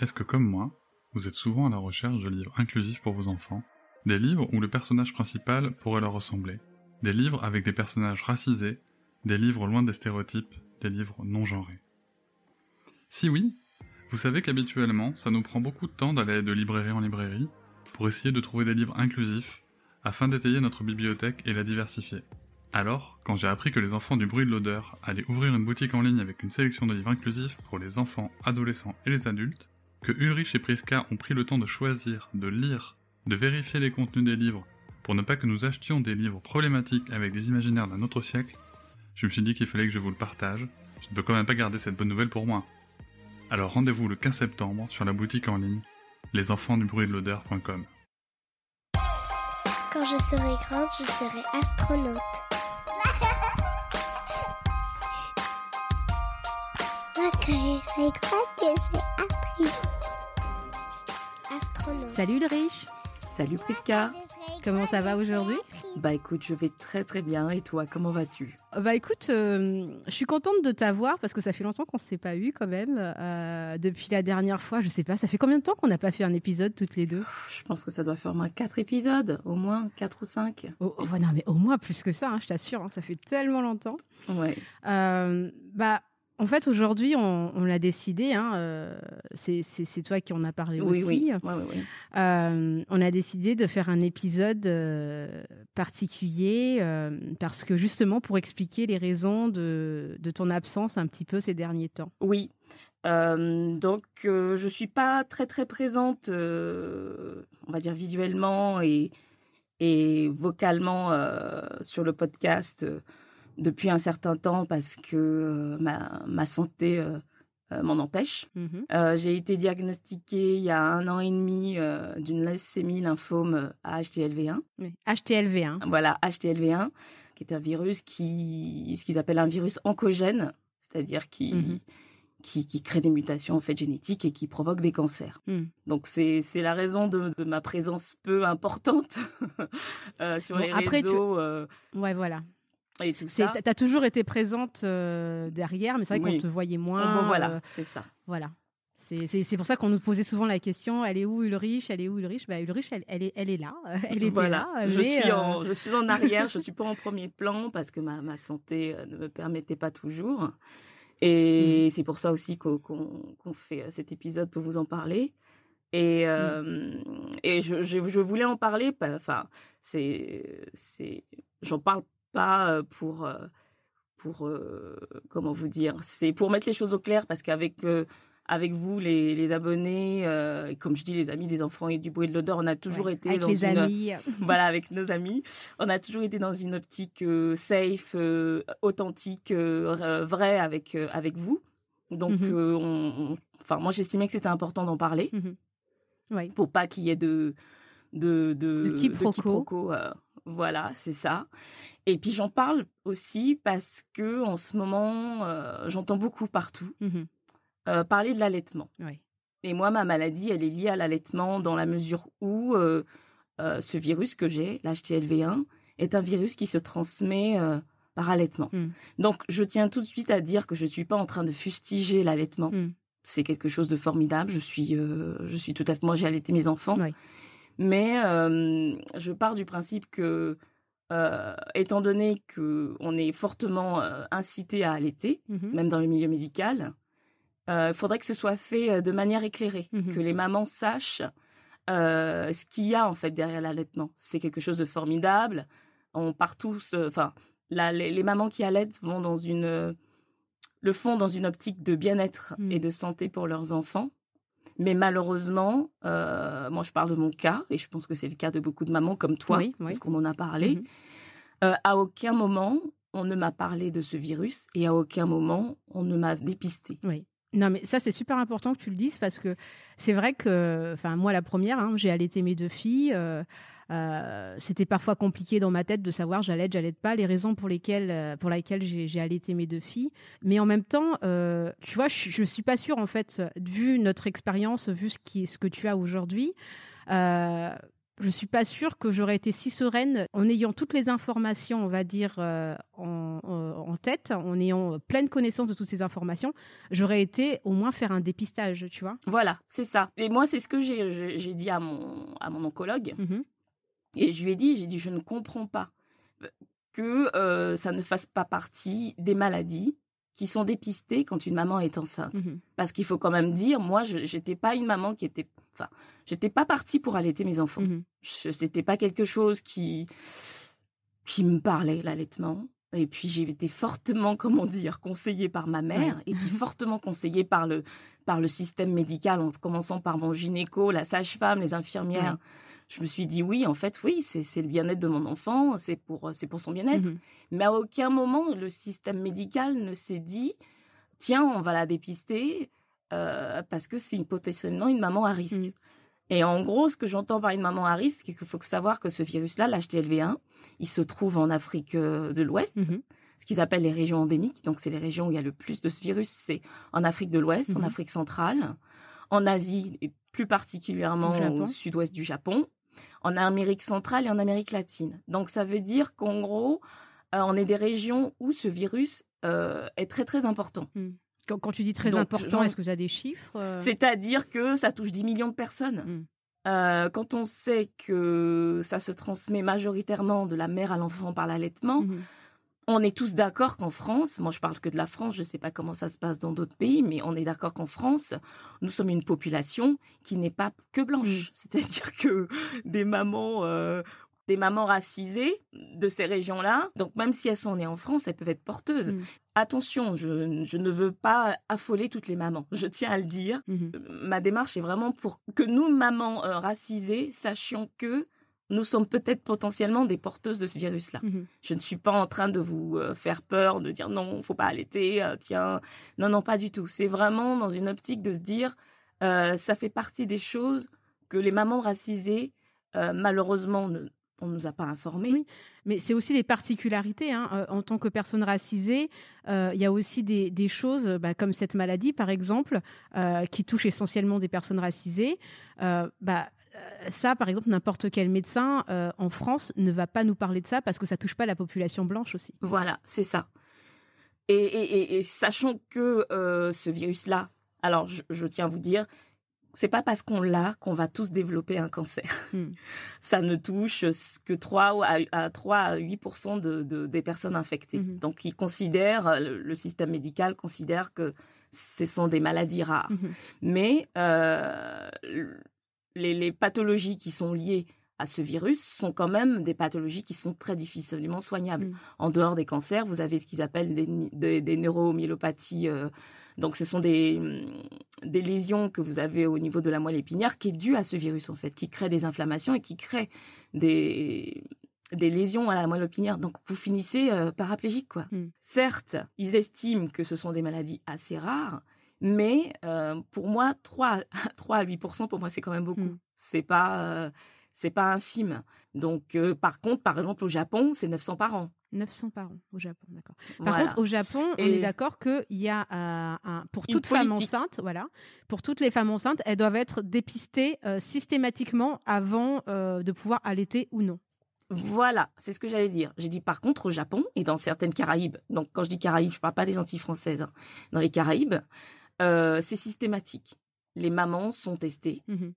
Est-ce que comme moi, vous êtes souvent à la recherche de livres inclusifs pour vos enfants? Des livres où le personnage principal pourrait leur ressembler. Des livres avec des personnages racisés. Des livres loin des stéréotypes. Des livres non genrés. Si oui, vous savez qu'habituellement, ça nous prend beaucoup de temps d'aller de librairie en librairie pour essayer de trouver des livres inclusifs afin d'étayer notre bibliothèque et la diversifier. Alors, quand j'ai appris que les enfants du bruit de l'odeur allaient ouvrir une boutique en ligne avec une sélection de livres inclusifs pour les enfants, adolescents et les adultes, que Ulrich et Priska ont pris le temps de choisir, de lire, de vérifier les contenus des livres pour ne pas que nous achetions des livres problématiques avec des imaginaires d'un autre siècle, je me suis dit qu'il fallait que je vous le partage. Je ne peux quand même pas garder cette bonne nouvelle pour moi. Alors rendez-vous le 15 septembre sur la boutique en ligne lesenfantsdubruitdelodeur.com. Quand je serai grande, je serai astronaute. Moi, quand je serai grande, je serai actrice. Astronaute. Salut Ulrich, Salut Priska. comment ça va aujourd'hui Bah écoute, je vais très très bien. Et toi, comment vas-tu? Bah écoute, euh, je suis contente de t'avoir parce que ça fait longtemps qu'on ne s'est pas eu quand même. euh, depuis la dernière fois, je sais pas, ça fait combien de temps qu'on n'a pas fait un épisode toutes les deux? Je pense que ça doit faire au moins 4 épisodes, au moins 4 ou 5. oh, oh, Non mais au moins plus que ça, hein, je t'assure, hein, ça fait tellement longtemps. Ouais. Euh, bah en fait aujourd'hui on, on l'a décidé, hein, euh, c'est toi qui en as parlé Oui, aussi. oui. Ouais, ouais, ouais. Euh, on a décidé de faire un épisode euh, particulier parce que justement pour expliquer les raisons de, de ton absence un petit peu ces derniers temps. Oui. Donc, je suis pas très très présente, on va dire visuellement et, et vocalement sur le podcast depuis un certain temps parce que euh, ma, ma santé euh, euh, m'en empêche. Euh, j'ai été diagnostiquée il y a un an et demi d'une leucémie lymphome à HTLV1. Oui. HTLV, hein. Voilà, HTLV1, qui est un virus qui, ce qu'ils appellent un virus oncogène, c'est-à-dire qui, Mhm. qui, qui crée des mutations en fait génétiques et qui provoque des cancers. Mhm. Donc c'est la raison de, de ma présence peu importante euh, sur Bon, les après, tu- réseaux euh, Ouais, voilà. Et tout ça. T'as as toujours été présente euh, derrière, mais c'est vrai Oui. qu'on te voyait moins. bon, voilà, euh, c'est ça. voilà. C'est- pour ça qu'on nous posait souvent la question elle est où Ulrich? Elle est où Ulrich? Bah, Ulrich, elle, elle est, elle est là. Elle était Voilà, là. je, suis euh, en, je suis en arrière, je suis pas en premier plan parce que ma, ma santé euh, ne me permettait pas toujours. Et c'est pour ça aussi qu'on qu'on fait euh, cet épisode pour vous en parler. Et, euh, et je, je, je voulais en parler, pa- enfin, c'est, j'en parle pas pour, pour, comment vous dire, c'est pour mettre les choses au clair parce qu'avec avec vous, les, les abonnés, euh, et comme je dis, les amis des enfants et du bruit de l'odeur, on a toujours ouais, été avec dans les une, amis. voilà, avec nos amis. On a toujours été dans une optique euh, safe, euh, authentique, vraie avec, avec vous. Donc, on- on- enfin, moi, j'estimais que c'était important d'en parler Mhm. Ouais. pour pas qu'il y ait de de de, De quiproquo. quiproquo, voilà, c'est ça. Et puis j'en parle aussi parce que en ce moment, euh, j'entends beaucoup partout euh, parler de l'allaitement. Et moi, ma maladie, elle est liée à l'allaitement dans la mesure où euh, ce virus que j'ai, l'HTLV1, est un virus qui se transmet par allaitement. Mm. Donc, je tiens tout de suite à dire que je ne suis pas en train de fustiger l'allaitement. Mm. C'est quelque chose de formidable. Je suis, je suis tout à fait. Moi, j'ai allaité mes enfants. Oui. Mais je pars du principe que, étant donné qu'on est fortement incité à allaiter, Mhm. même dans le milieu médical, il faudrait que ce soit fait de manière éclairée, Mhm. que les mamans sachent euh, ce qu'il y a en fait derrière l'allaitement. C'est quelque chose de formidable. On part tous, enfin, les, les mamans qui allaitent vont dans une, euh, le font dans une optique de bien-être et de santé pour leurs enfants. Mais malheureusement, euh, moi je parle de mon cas, et je pense que c'est le cas de beaucoup de mamans comme toi, Oui, oui. parce qu'on en a parlé. Mhm. Euh, à aucun moment, on ne m'a parlé de ce virus et à aucun moment on ne m'a dépisté. Oui. Non, mais ça, c'est super important que tu le dises parce que c'est vrai que, enfin, moi, la première, hein, j'ai allaité mes deux filles. Euh, euh, c'était parfois compliqué dans ma tête de savoir j'allais, j'allais pas, les raisons pour lesquelles, euh, pour lesquelles j'ai allaité mes deux filles. Mais en même temps, euh, tu vois, je, je suis pas sûre, en fait, vu notre expérience, vu ce, qui, ce que tu as aujourd'hui. Euh, je suis pas sûre que j'aurais été si sereine en ayant toutes les informations, on va dire, euh, en, en, tête, en ayant pleine connaissance de toutes ces informations. J'aurais été au moins faire un dépistage, tu vois. Voilà, c'est ça. Et moi, c'est ce que j'ai dit à mon, à mon oncologue. Mmh Et je lui ai dit, j'ai dit, je ne comprends pas que euh, ça ne fasse pas partie des maladies qui sont dépistées quand une maman est enceinte. Mmh Parce qu'il faut quand même dire, moi, je n'étais pas une maman qui était Enfin, j'étais pas partie pour allaiter mes enfants. Mmh Ce C'était pas quelque chose qui qui me parlait l'allaitement. Et puis j'ai été fortement, comment dire, conseillée par ma mère, et puis fortement conseillée par le par le système médical, en commençant par mon gynéco, la sage-femme, les infirmières. Je me suis dit oui, en fait, oui, c'est le bien-être de mon enfant, c'est pour son bien-être. Mmh Mais à aucun moment le système médical ne s'est dit tiens, on va la dépister, euh, parce que c'est potentiellement une maman à risque. Mmh. Et en gros, ce que j'entends par une maman à risque, c'est qu'il faut savoir que ce virus-là, l'HTLV1, il se trouve en Afrique euh, de l'Ouest, mmh ce qu'ils appellent les régions endémiques. Donc, c'est les régions où il y a le plus de ce virus. C'est en Afrique de l'Ouest, en Afrique centrale, en Asie et plus particulièrement au, sud-ouest du Japon, en Amérique centrale et en Amérique latine. Donc, ça veut dire qu'en gros, euh, on est des régions où ce virus est très très important. Quand, tu dis très important, est-ce que tu as des chiffres euh? C'est-à-dire que ça touche 10 millions de personnes. Mmh. Euh, quand on sait que ça se transmet majoritairement de la mère à l'enfant par l'allaitement, mmh on est tous d'accord qu'en France, moi je parle que de la France, je ne sais pas comment ça se passe dans d'autres pays, mais on est d'accord qu'en France, nous sommes une population qui n'est pas que blanche. Mmh. C'est-à-dire que des mamans euh, des mamans racisées de ces régions-là. Donc même si elles sont nées en France, elles peuvent être porteuses. Mmh. Attention, je, ne veux pas affoler toutes les mamans. Je tiens à le dire. Mmh euh, ma démarche est vraiment pour que nous, mamans euh, racisées, sachions que nous sommes peut-être potentiellement des porteuses de ce virus-là. Mmh je ne suis pas en train de vous euh, faire peur, de dire non, faut pas allaiter, tiens. Non, non, pas du tout. C'est vraiment dans une optique de se dire, ça fait partie des choses que les mamans racisées, malheureusement, ne, on ne nous a pas informés. Oui, mais c'est aussi des particularités. Hein. Euh, en tant que personne racisée, euh, il y a aussi des, choses, bah, comme cette maladie, par exemple, euh, qui touche essentiellement des personnes racisées. Bah, ça, par exemple, n'importe quel médecin en France ne va pas nous parler de ça parce que ça touche pas la population blanche aussi. Voilà, c'est ça. Et, sachant que ce virus-là, alors je, tiens à vous dire, c'est pas parce qu'on l'a qu'on va tous développer un cancer. Hmm. Ça ne touche que 3 à, 3 à 8 de, des personnes infectées. Hmm. Donc, ils considèrent, le, système médical considère que ce sont des maladies rares. Hmm. Mais euh, les, pathologies qui sont liées à ce virus sont quand même des pathologies qui sont très difficilement soignables. En dehors des cancers, vous avez ce qu'ils appellent des, des, neuromyélopathies. Euh, donc, ce sont des, mm, des lésions que vous avez au niveau de la moelle épinière qui est due à ce virus, en fait, qui crée des inflammations et qui crée des, des lésions à la moelle épinière. Donc, vous finissez euh, paraplégique, quoi. Hmm. Certes, ils estiment que ce sont des maladies assez rares, mais euh, pour moi, 3, 3 à 8% pour moi, c'est quand même beaucoup. Hmm. C'est pas, euh, c'est pas infime. Donc, par contre, par exemple, au Japon, c'est 900 par an. 900 par an au Japon, d'accord. Par contre, au Japon, on est d'accord qu'il y a euh, un, pour toute femme enceinte, voilà, pour toutes les femmes enceintes, elles doivent être dépistées euh, systématiquement avant euh, de pouvoir allaiter ou non. Voilà, c'est ce que j'allais dire. J'ai dit par contre au Japon et dans certaines Caraïbes, donc quand je dis Caraïbes, je ne parle pas des Antilles françaises, hein. dans les Caraïbes, c'est systématique. Les mamans sont testées mmh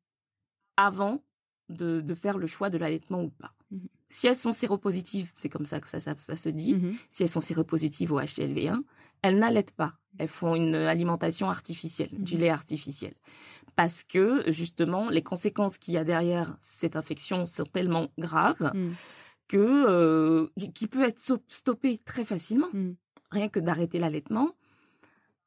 avant de, faire le choix de l'allaitement ou pas. Mmh si elles sont séropositives, c'est comme ça que ça, se dit, mmh si elles sont séropositives au HLV1, elles n'allaitent pas. Elles font une alimentation artificielle, du lait artificiel. Parce que, justement, les conséquences qu'il y a derrière cette infection sont tellement graves que, euh, qui peut être stoppé très facilement. Rien que d'arrêter l'allaitement,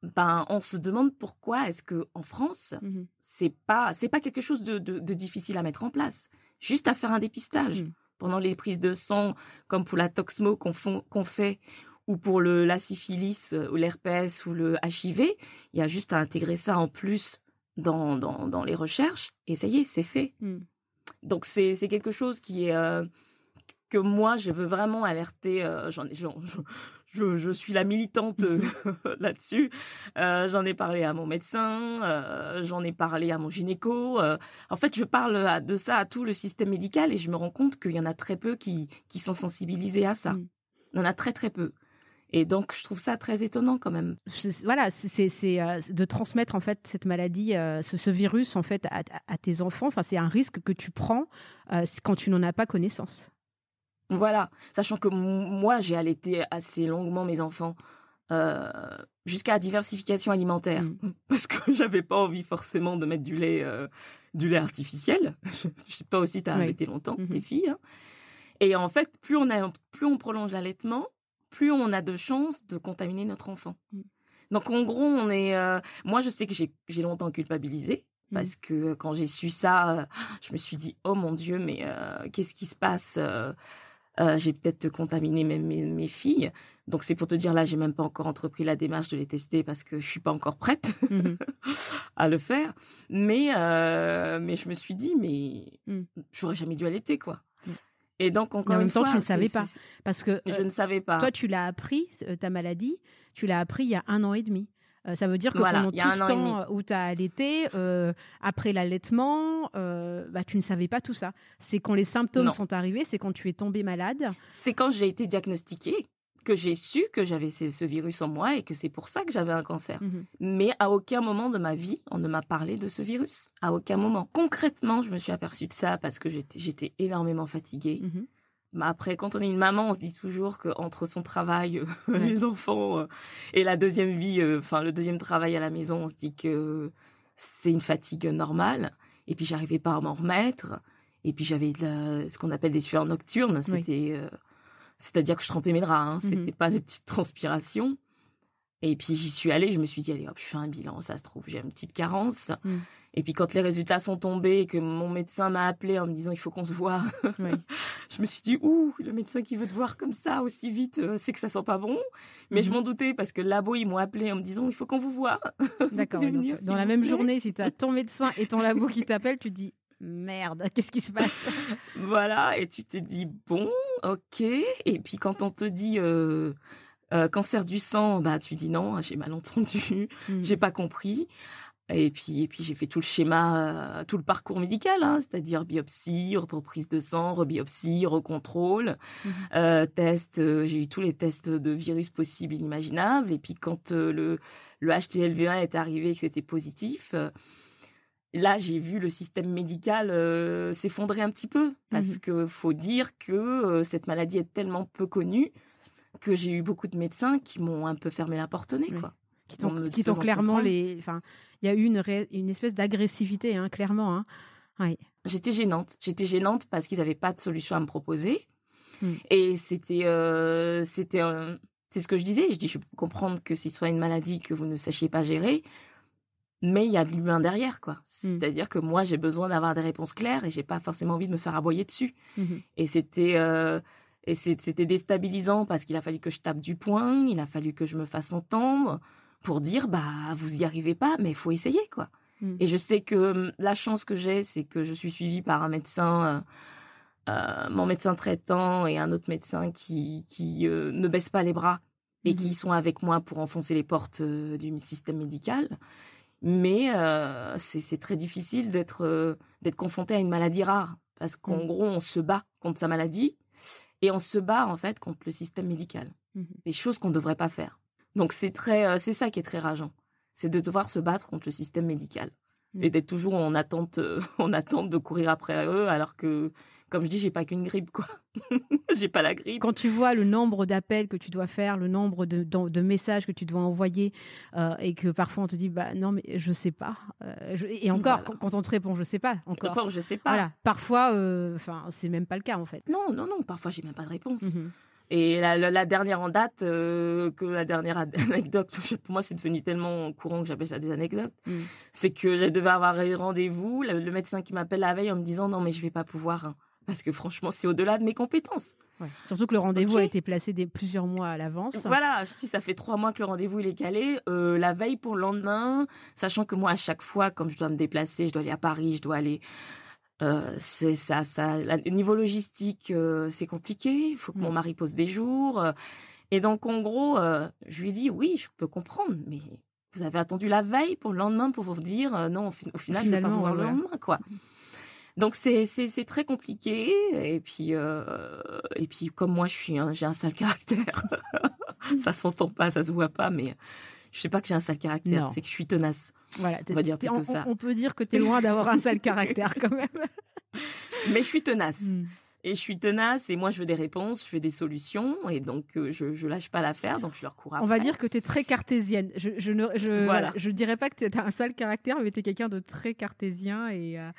ben, on se demande pourquoi est-ce que en France, c'est pas, c'est pas quelque chose de, difficile à mettre en place. Juste à faire un dépistage pendant les prises de sang, comme pour la Toxmo qu'on fait, ou pour le, la syphilis ou l'herpès ou le HIV, il y a juste à intégrer ça en plus dans, dans, dans les recherches et ça y est, c'est fait. Mm. Donc c'est c'est quelque chose qui est euh, que moi je veux vraiment alerter. euh, j'en- je, suis la militante euh, là-dessus. Euh, j'en ai parlé à mon médecin, euh, j'en ai parlé à mon gynéco. euh. en fait, je parle à- de ça à tout le système médical et je me rends compte qu'il y en a très peu qui qui sont sensibilisés à ça. Mm. Il y en a très très peu. Et donc je trouve ça très étonnant quand même. Voilà, c'est- euh, de transmettre en fait cette maladie, euh, ce, ce virus en fait à, à tes enfants. Enfin, c'est un risque que tu prends euh, quand tu n'en as pas connaissance. Voilà, sachant que moi, j'ai allaité assez longuement mes enfants euh, jusqu'à la diversification alimentaire, Mm. parce que j'avais pas envie forcément de mettre du lait, euh, du lait artificiel. Pas aussi, t'as Oui. allaité longtemps, Mhm. tes filles. hein. Et en fait, plus on a, plus on prolonge l'allaitement, plus on a de chances de contaminer notre enfant. Mm. Donc en gros, on est. euh, moi, je sais que j'ai longtemps culpabilisé. Mm. Parce que quand j'ai su ça, je me suis dit oh mon dieu, mais qu'est-ce qui se passe euh, J'ai peut-être contaminé mes, mes, mes filles. Donc c'est pour te dire là, j'ai même pas encore entrepris la démarche de les tester parce que je suis pas encore prête Mhm. à le faire. Mais euh, mais je me suis dit mais Mm. j'aurais jamais dû allaiter quoi. Mm. Et donc encore en même une temps, fois, tu ne savais pas. Parce que Je euh, ne savais pas. toi, tu l'as appris, ta maladie, tu l'as appris il y a un an et demi. Euh, ça veut dire que Voilà, pendant tout ce temps où tu as allaité, euh, après l'allaitement, euh, bah, tu ne savais pas tout ça. C'est quand les symptômes Non. sont arrivés, c'est quand tu es tombé malade. c'est quand j'ai été diagnostiquée que j'ai su que j'avais ce, ce virus en moi et que c'est pour ça que j'avais un cancer. Mhm. Mais à aucun moment de ma vie, on ne m'a parlé de ce virus. À aucun moment. Concrètement, je me suis aperçue de ça parce que j'étais énormément fatiguée. Mais après, quand on est une maman, on se dit toujours qu'entre son travail, euh, Ouais. les enfants euh, et la deuxième vie, euh, enfin le deuxième travail à la maison, on se dit que c'est une fatigue normale. Et puis j'arrivais pas à m'en remettre. Et puis j'avais de la- ce qu'on appelle des sueurs nocturnes. C'était, euh, c'est-à-dire que je trempais mes draps. Hein. Mhm. C'était pas des petites transpirations. Et puis j'y suis allée. Je me suis dit allez hop, je fais un bilan. Ça se trouve j'ai une petite carence. Mhm. Et puis quand les résultats sont tombés et que mon médecin m'a appelé en me disant il faut qu'on se voit, Oui. je me suis dit, ouh, le médecin qui veut te voir comme ça aussi vite, euh, c'est que ça sent pas bon. Mais je Mhm. m'en doutais parce que le labo, ils m'ont appelé en me disant, il faut qu'on vous voit. D'accord. euh, dans la même journée, si tu as ton médecin et ton labo qui t'appellent, tu te dis merde, qu'est-ce qui se passe? Voilà, et tu te dis, bon, ok. Et puis quand on te dit euh, euh, cancer du sang, bah tu dis non, j'ai mal entendu, Mhm. j'ai pas compris. Et puis, et puis j'ai fait tout le schéma, euh, tout le parcours médical, hein, c'est-à-dire biopsie, reprise de sang, rebiopsie, recontrôle, Mhm. euh, test. euh, j'ai eu tous les tests de virus possibles, inimaginables. Et puis quand euh, le, le HTLV1 est arrivé et que c'était positif, là j'ai vu le système médical s'effondrer un petit peu parce Mhm. que faut dire que cette maladie est tellement peu connue que j'ai eu beaucoup de médecins qui m'ont un peu fermé la porte au nez, quoi. Qui t'ont clairement comprendre. les. Enfin, il y a eu une, ré- une espèce d'agressivité, hein, clairement. Hein. Ouais. J'étais gênante. J'étais gênante parce qu'ils n'avaient pas de solution à me proposer. Mm. Et c'était, euh, c'était, euh, c'est ce que je disais. Je dis, je peux comprendre que ce soit une maladie que vous ne sachiez pas gérer, mais il y a de l'humain derrière, quoi. C'est-à-dire que moi, j'ai besoin d'avoir des réponses claires et j'ai pas forcément envie de me faire aboyer dessus. Mhm. Et c'était, euh, et c'était déstabilisant parce qu'il a fallu que je tape du poing, il a fallu que je me fasse entendre pour dire, bah, vous y arrivez pas, mais il faut essayer, quoi. Mm. Et je sais que hum, la chance que j'ai, c'est que je suis suivie par un médecin, euh, euh, mon médecin traitant et un autre médecin qui, qui euh, ne baissent pas les bras et qui sont avec moi pour enfoncer les portes euh, du système médical. Mais c'est très difficile d'être d'être confronté à une maladie rare parce qu'en Mm. gros, on se bat contre sa maladie et on se bat en fait contre le système médical. Des choses qu'on ne devrait pas faire. Donc c'est très, euh, c'est ça qui est très rageant, c'est de devoir se battre contre le système médical Mm. et d'être toujours en attente, euh, en attente de courir après eux, alors que, comme je dis, j'ai pas qu'une grippe quoi. j'ai pas la grippe. Quand tu vois le nombre d'appels que tu dois faire, le nombre de, messages que tu dois envoyer, euh, et que parfois on te dit bah non mais je sais pas. Euh, je- et encore Voilà. quand, quand on te répond je sais pas encore. Encore, je sais pas. Voilà. Parfois, euh, enfin c'est même pas le cas en fait. Non, non, non. Parfois, j'ai même pas de réponse. Mhm. Et la, la- la dernière en date, euh, que la dernière anecdote, pour moi, c'est devenu tellement courant que j'appelle ça des anecdotes. Mm. C'est que je devais avoir un rendez-vous, le, le médecin qui m'appelle la veille en me disant non mais je vais pas pouvoir. hein. parce que franchement, c'est au-delà de mes compétences. Surtout que le rendez-vous a été placé des plusieurs mois à l'avance. Voilà, si ça fait trois mois que le rendez-vous il est calé, euh, la veille pour le lendemain, sachant que moi à chaque fois, comme je dois me déplacer, je dois aller à Paris, je dois aller, euh, c'est ça, ça, la- niveau logistique, euh, c'est compliqué. Il faut que mon Mm. mari pose des jours, euh, et donc en gros, je lui dis oui, je peux comprendre, mais vous avez attendu la veille pour le lendemain pour vous dire non, au, fi- au final, je vais pas Finalement, vous voir ouais, le lendemain, quoi. Donc c'est très compliqué et puis et puis comme moi je suis un, j'ai un sale caractère ça s'entend pas ça se voit pas mais je sais pas que j'ai un sale caractère c'est que je suis tenace Voilà, On va dire plutôt on, ça. on peut dire que tu es loin d'avoir un sale caractère quand même. mais je suis tenace Mm. Et je suis tenace et moi je veux des réponses je veux des solutions et donc euh, je je lâche pas l'affaire donc je leur cours après On va dire que tu es très cartésienne. Je, je ne je, Voilà. je dirais pas que tu as un sale caractère, mais tu es quelqu'un de très cartésien et euh,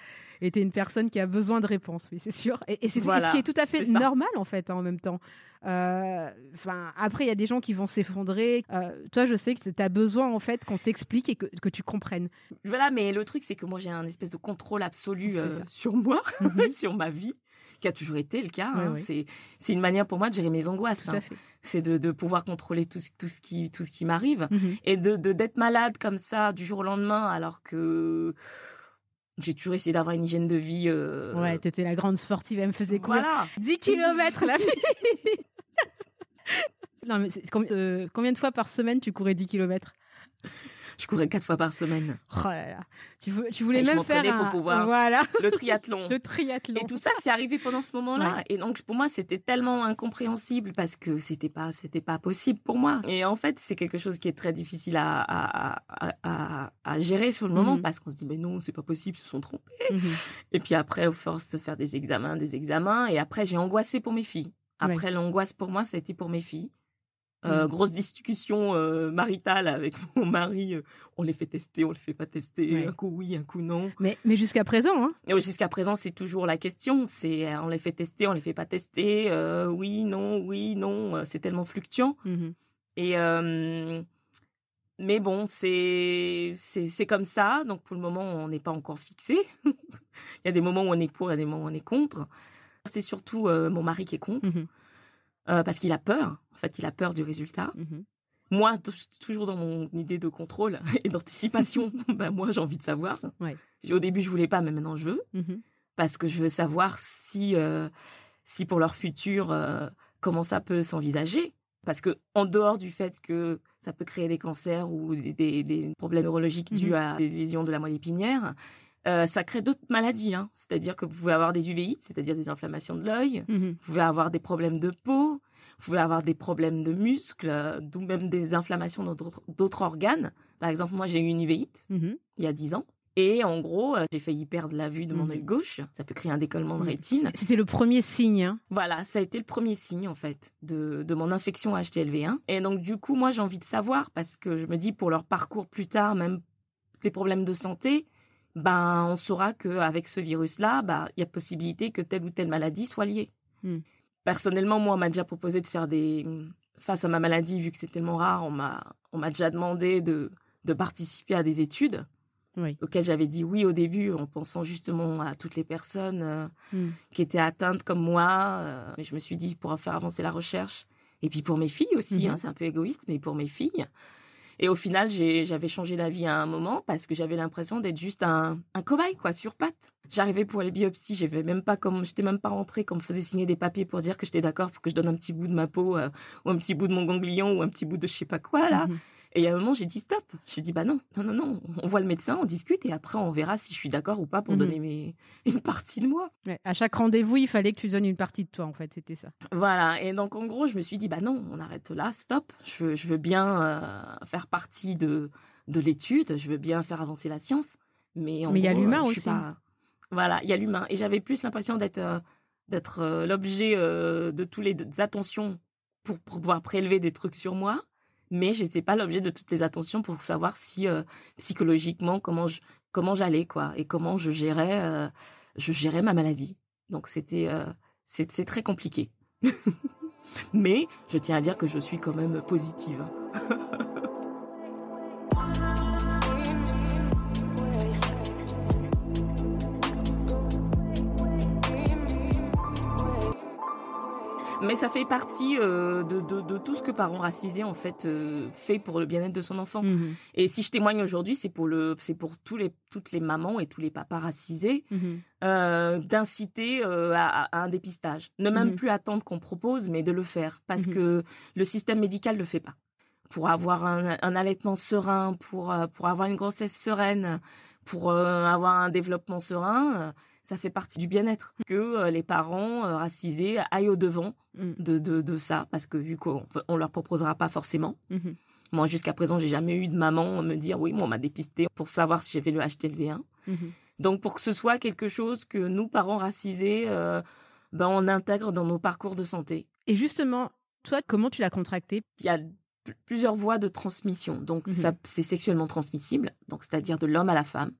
tu es une personne qui a besoin de réponses, oui, c'est sûr. Et, et c'est Voilà, ce qui est tout à fait normal en fait hein, en même temps. Euh, Enfin, après, il y a des gens qui vont s'effondrer. Euh, toi, je sais que tu as besoin en fait qu'on t'explique et que, que tu comprennes. voilà mais le truc c'est que moi j'ai un espèce de contrôle absolu sur moi Mhm. sur ma vie qui a toujours été le cas hein. c'est c'est une manière pour moi de gérer mes angoisses hein. c'est de, de pouvoir contrôler tout ce, tout ce qui tout ce qui m'arrive Mhm. et de de- d'être malade comme ça du jour au lendemain alors que j'ai toujours essayé d'avoir une hygiène de vie euh, Ouais, tu étais la grande sportive, elle me faisait courir voilà 10 km la fille. non, mais c'est- combien, euh, combien de fois par semaine tu courais 10 km je courais quatre fois par semaine Oh là là. Tu, vou- tu voulais Et je même faire pour pouvoir- voilà, le triathlon le triathlon. et tout ça c'est arrivé pendant ce moment-là Ouais. et donc pour moi c'était tellement incompréhensible parce que c'était pas c'était pas possible pour moi et en fait c'est quelque chose qui est très difficile à à, à, à- à gérer sur le moment Mhm. parce qu'on se dit mais non c'est pas possible ils se sont trompés Mhm. Et puis après, au force de faire des examens, des examens. Et après, j'ai angoissé pour mes filles. Après, l'angoisse pour moi, ça a été pour mes filles. Euh, Mm. Grosse discussion euh, maritale avec mon mari. euh, on les fait tester, on les fait pas tester. Ouais. Un coup oui, un coup non. Mais, mais jusqu'à présent, hein. Jusqu'à présent, c'est toujours la question. C'est on les fait tester, on les fait pas tester. oui, non, oui, non. C'est tellement fluctuant. Mhm. Et mais bon, c'est c'est comme ça. Donc pour le moment, on n'est pas encore fixé. il y a des moments où on est pour, il y a des moments où on est contre. C'est surtout mon mari qui est contre Mhm. Euh, parce qu'il a peur. En fait, il a peur du résultat. Mhm. Moi, toujours dans mon idée de contrôle et d'anticipation, ben moi j'ai envie de savoir. Ouais. Au début, je voulais pas, mais maintenant je veux Mhm. parce que je veux savoir si, euh, si pour leur futur, euh, comment ça peut s'envisager. Parce que en dehors du fait que ça peut créer des cancers ou des, des- des problèmes neurologiques dus Mhm. à des lésions de la moelle épinière, euh, ça crée d'autres maladies. hein. C'est-à-dire que vous pouvez avoir des uveites, c'est-à-dire des inflammations de l'œil, Mhm. vous pouvez avoir des problèmes de peau, vous pouvez avoir des problèmes de muscles, euh, d'où même des inflammations dans d'autres- organes. Par exemple, moi j'ai eu une uvéite Mhm. il y a 10 ans. Et en gros, euh, j'ai failli perdre la vue de mon Mhm. œil gauche. Ça peut créer un décollement de Mhm. rétine. C'était le premier signe. hein. Voilà, ça a été le premier signe en fait de, de mon infection HTLV1. Et donc du coup, moi j'ai envie de savoir parce que je me dis pour leur parcours plus tard, même les problèmes de santé, ben on saura qu'avec ce virus-là, ben, il y a possibilité que telle ou telle maladie soit liée. Hmm. Personnellement, moi on m'a déjà proposé de faire des face à ma maladie vu que c'est tellement rare, on m'a on m'a déjà demandé de de participer à des études Oui. auxquelles j'avais dit oui au début en pensant justement à toutes les personnes euh, Mm. qui étaient atteintes comme moi. euh, je me suis dit pour faire avancer la recherche. Et puis pour mes filles aussi, Mhm. hein, c'est un peu égoïste, mais pour mes filles. Et au final, j'avais changé d'avis à un moment parce que j'avais l'impression d'être juste un, un cobaye, quoi, sur pattes. J'arrivais pour les biopsies, j'avais même pas comme, j'étais même pas rentrée, qu'on me faisait signer des papiers pour dire que j'étais d'accord pour que je donne un petit bout de ma peau, euh, ou un petit bout de mon ganglion, ou un petit bout de je sais pas quoi, là. Mhm. Et a un moment, j'ai dit stop. J'ai dit bah non, non, non, non. On voit le médecin, on discute et après on verra si je suis d'accord ou pas pour Mhm. donner mes... une partie de moi. Ouais, À chaque rendez-vous, il fallait que tu donnes une partie de toi, en fait. C'était ça. Voilà. Et donc en gros, je me suis dit bah non, on arrête là, stop. Je veux, je veux bien euh, faire partie de de l'étude, je veux bien faire avancer la science, mais en Mais il y a l'humain euh, suis aussi. pas- Voilà, il y a l'humain. Et j'avais plus l'impression d'être euh, d'être euh, l'objet de toutes les attentions pour, pour pouvoir prélever des trucs sur moi. Mais j'étais pas l'objet de toutes les attentions pour savoir si euh, psychologiquement comment je comment j'allais quoi et comment je gérais euh, je gérais ma maladie. Donc c'était euh, c'est très compliqué. Mais je tiens à dire que je suis quand même positive. Mais ça fait partie euh, de, de, de tout ce que parents racisés en fait euh, fait pour le bien-être de son enfant. Mhm. Et si je témoigne aujourd'hui, c'est pour le, c'est pour tous les, toutes les mamans et tous les papas racisés Mhm. euh, d'inciter à, à un dépistage. Ne même Mhm. plus attendre qu'on propose, mais de le faire parce que le système médical le fait pas. Pour avoir un, un allaitement serein, pour pour avoir une grossesse sereine, pour avoir un développement serein, ça fait partie du bien-être que euh, les parents euh, racisés aillent au devant Mhm. de, de, de ça parce que vu qu'on on leur proposera pas forcément. Mhm. Moi, jusqu'à présent, j'ai jamais eu de maman me dire oui, moi, on m'a dépisté pour savoir si j'avais le HTLV1. Mhm. Donc, pour que ce soit quelque chose que nous, parents racisés, euh, ben, on intègre dans nos parcours de santé. Et justement, toi, comment tu l'as contracté? Il y a pl- plusieurs voies de transmission. Donc, ça, c'est sexuellement transmissible. Donc, c'est-à-dire de l'homme à la femme,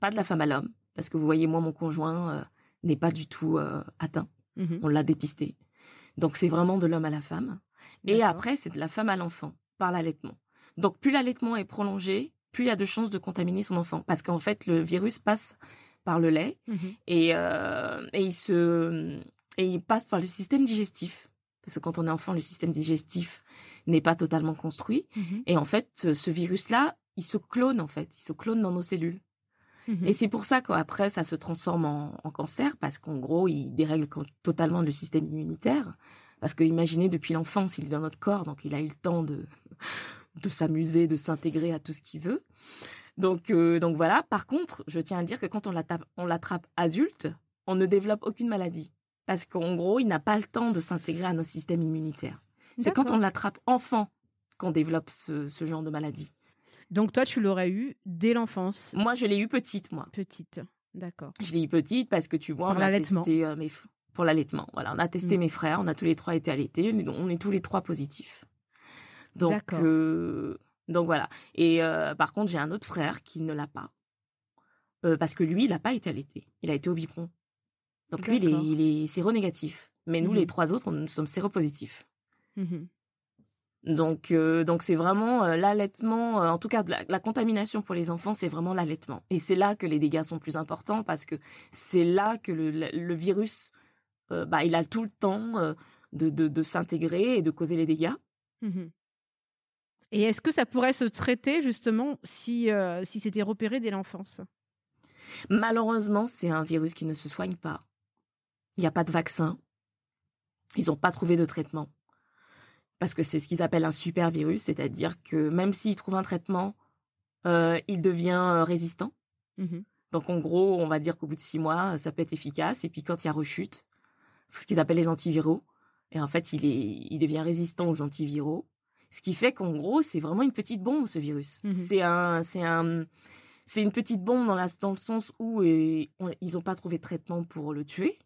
pas de la femme à l'homme. Parce que vous voyez, moi, mon conjoint euh, n'est pas du tout euh, atteint. Mhm. On l'a dépisté. Donc, c'est vraiment de l'homme à la femme. Et après, c'est de la femme à l'enfant, par l'allaitement. Donc, plus l'allaitement est prolongé, plus il y a de chances de contaminer son enfant. Parce qu'en fait, le virus passe par le lait et, euh, et, il se, et il passe par le système digestif. Parce que quand on est enfant, le système digestif n'est pas totalement construit. Mhm. Et en fait, ce virus-là, il se clone, en fait. Il se clone dans nos cellules. Et c'est pour ça qu'après, ça se transforme en, en cancer, parce qu'en gros, il dérègle totalement le système immunitaire. Parce que imaginez, depuis l'enfance, il est dans notre corps, donc il a eu le temps de, de s'amuser, de s'intégrer à tout ce qu'il veut. Donc, euh, donc voilà. Par contre, je tiens à dire que quand on l'attrape, on l'attrape adulte, on ne développe aucune maladie. Parce qu'en gros, il n'a pas le temps de s'intégrer à nos systèmes immunitaires. C'est quand on l'attrape enfant qu'on développe ce, ce genre de maladie. Donc toi, tu l'aurais eu dès l'enfance, Moi, je l'ai eu petite, moi. petite. D'accord. Je l'ai eu petite parce que tu vois, Par on a testé euh, mes pour l'allaitement. Voilà, on a testé Mm. mes frères, on a tous les trois été allaités, on est- on tous les trois positifs. Donc, D'accord. euh, donc voilà. Et euh, par contre, j'ai un autre frère qui ne l'a pas Euh, parce que lui, il n'a pas été allaité. Il a été au biberon. Donc lui, il est, il est séronégatif. Mais nous, les trois autres, nous sommes séropositifs. Mhm. Donc, euh, donc c'est vraiment euh, l'allaitement, euh, en tout cas la, la contamination pour les enfants, c'est vraiment l'allaitement. Et c'est là que les dégâts sont plus importants parce que c'est là que le, le- le virus, bah, il a tout le temps de, de, de s'intégrer et de causer les dégâts. Mhm. Et est-ce que ça pourrait se traiter justement si, si c'était repéré dès l'enfance? Malheureusement, c'est un virus qui ne se soigne pas. Il n'y a pas de vaccin. Ils n'ont pas trouvé de traitement. Parce que c'est ce qu'ils appellent un super virus, c'est-à-dire que même s'ils trouvent un traitement, euh, il devient euh, résistant. Mhm. Donc en gros, on va dire qu'au bout de six mois, ça peut être efficace. Et puis quand il y a rechute, ce qu'ils appellent les antiviraux, et en fait, il, est, il devient résistant aux antiviraux. Ce qui fait qu'en gros, c'est vraiment une petite bombe, ce virus. Mhm. C'est un, c'est un, c'est une petite bombe dans, la, dans le sens où on- ils n'ont pas trouvé de traitement pour le tuer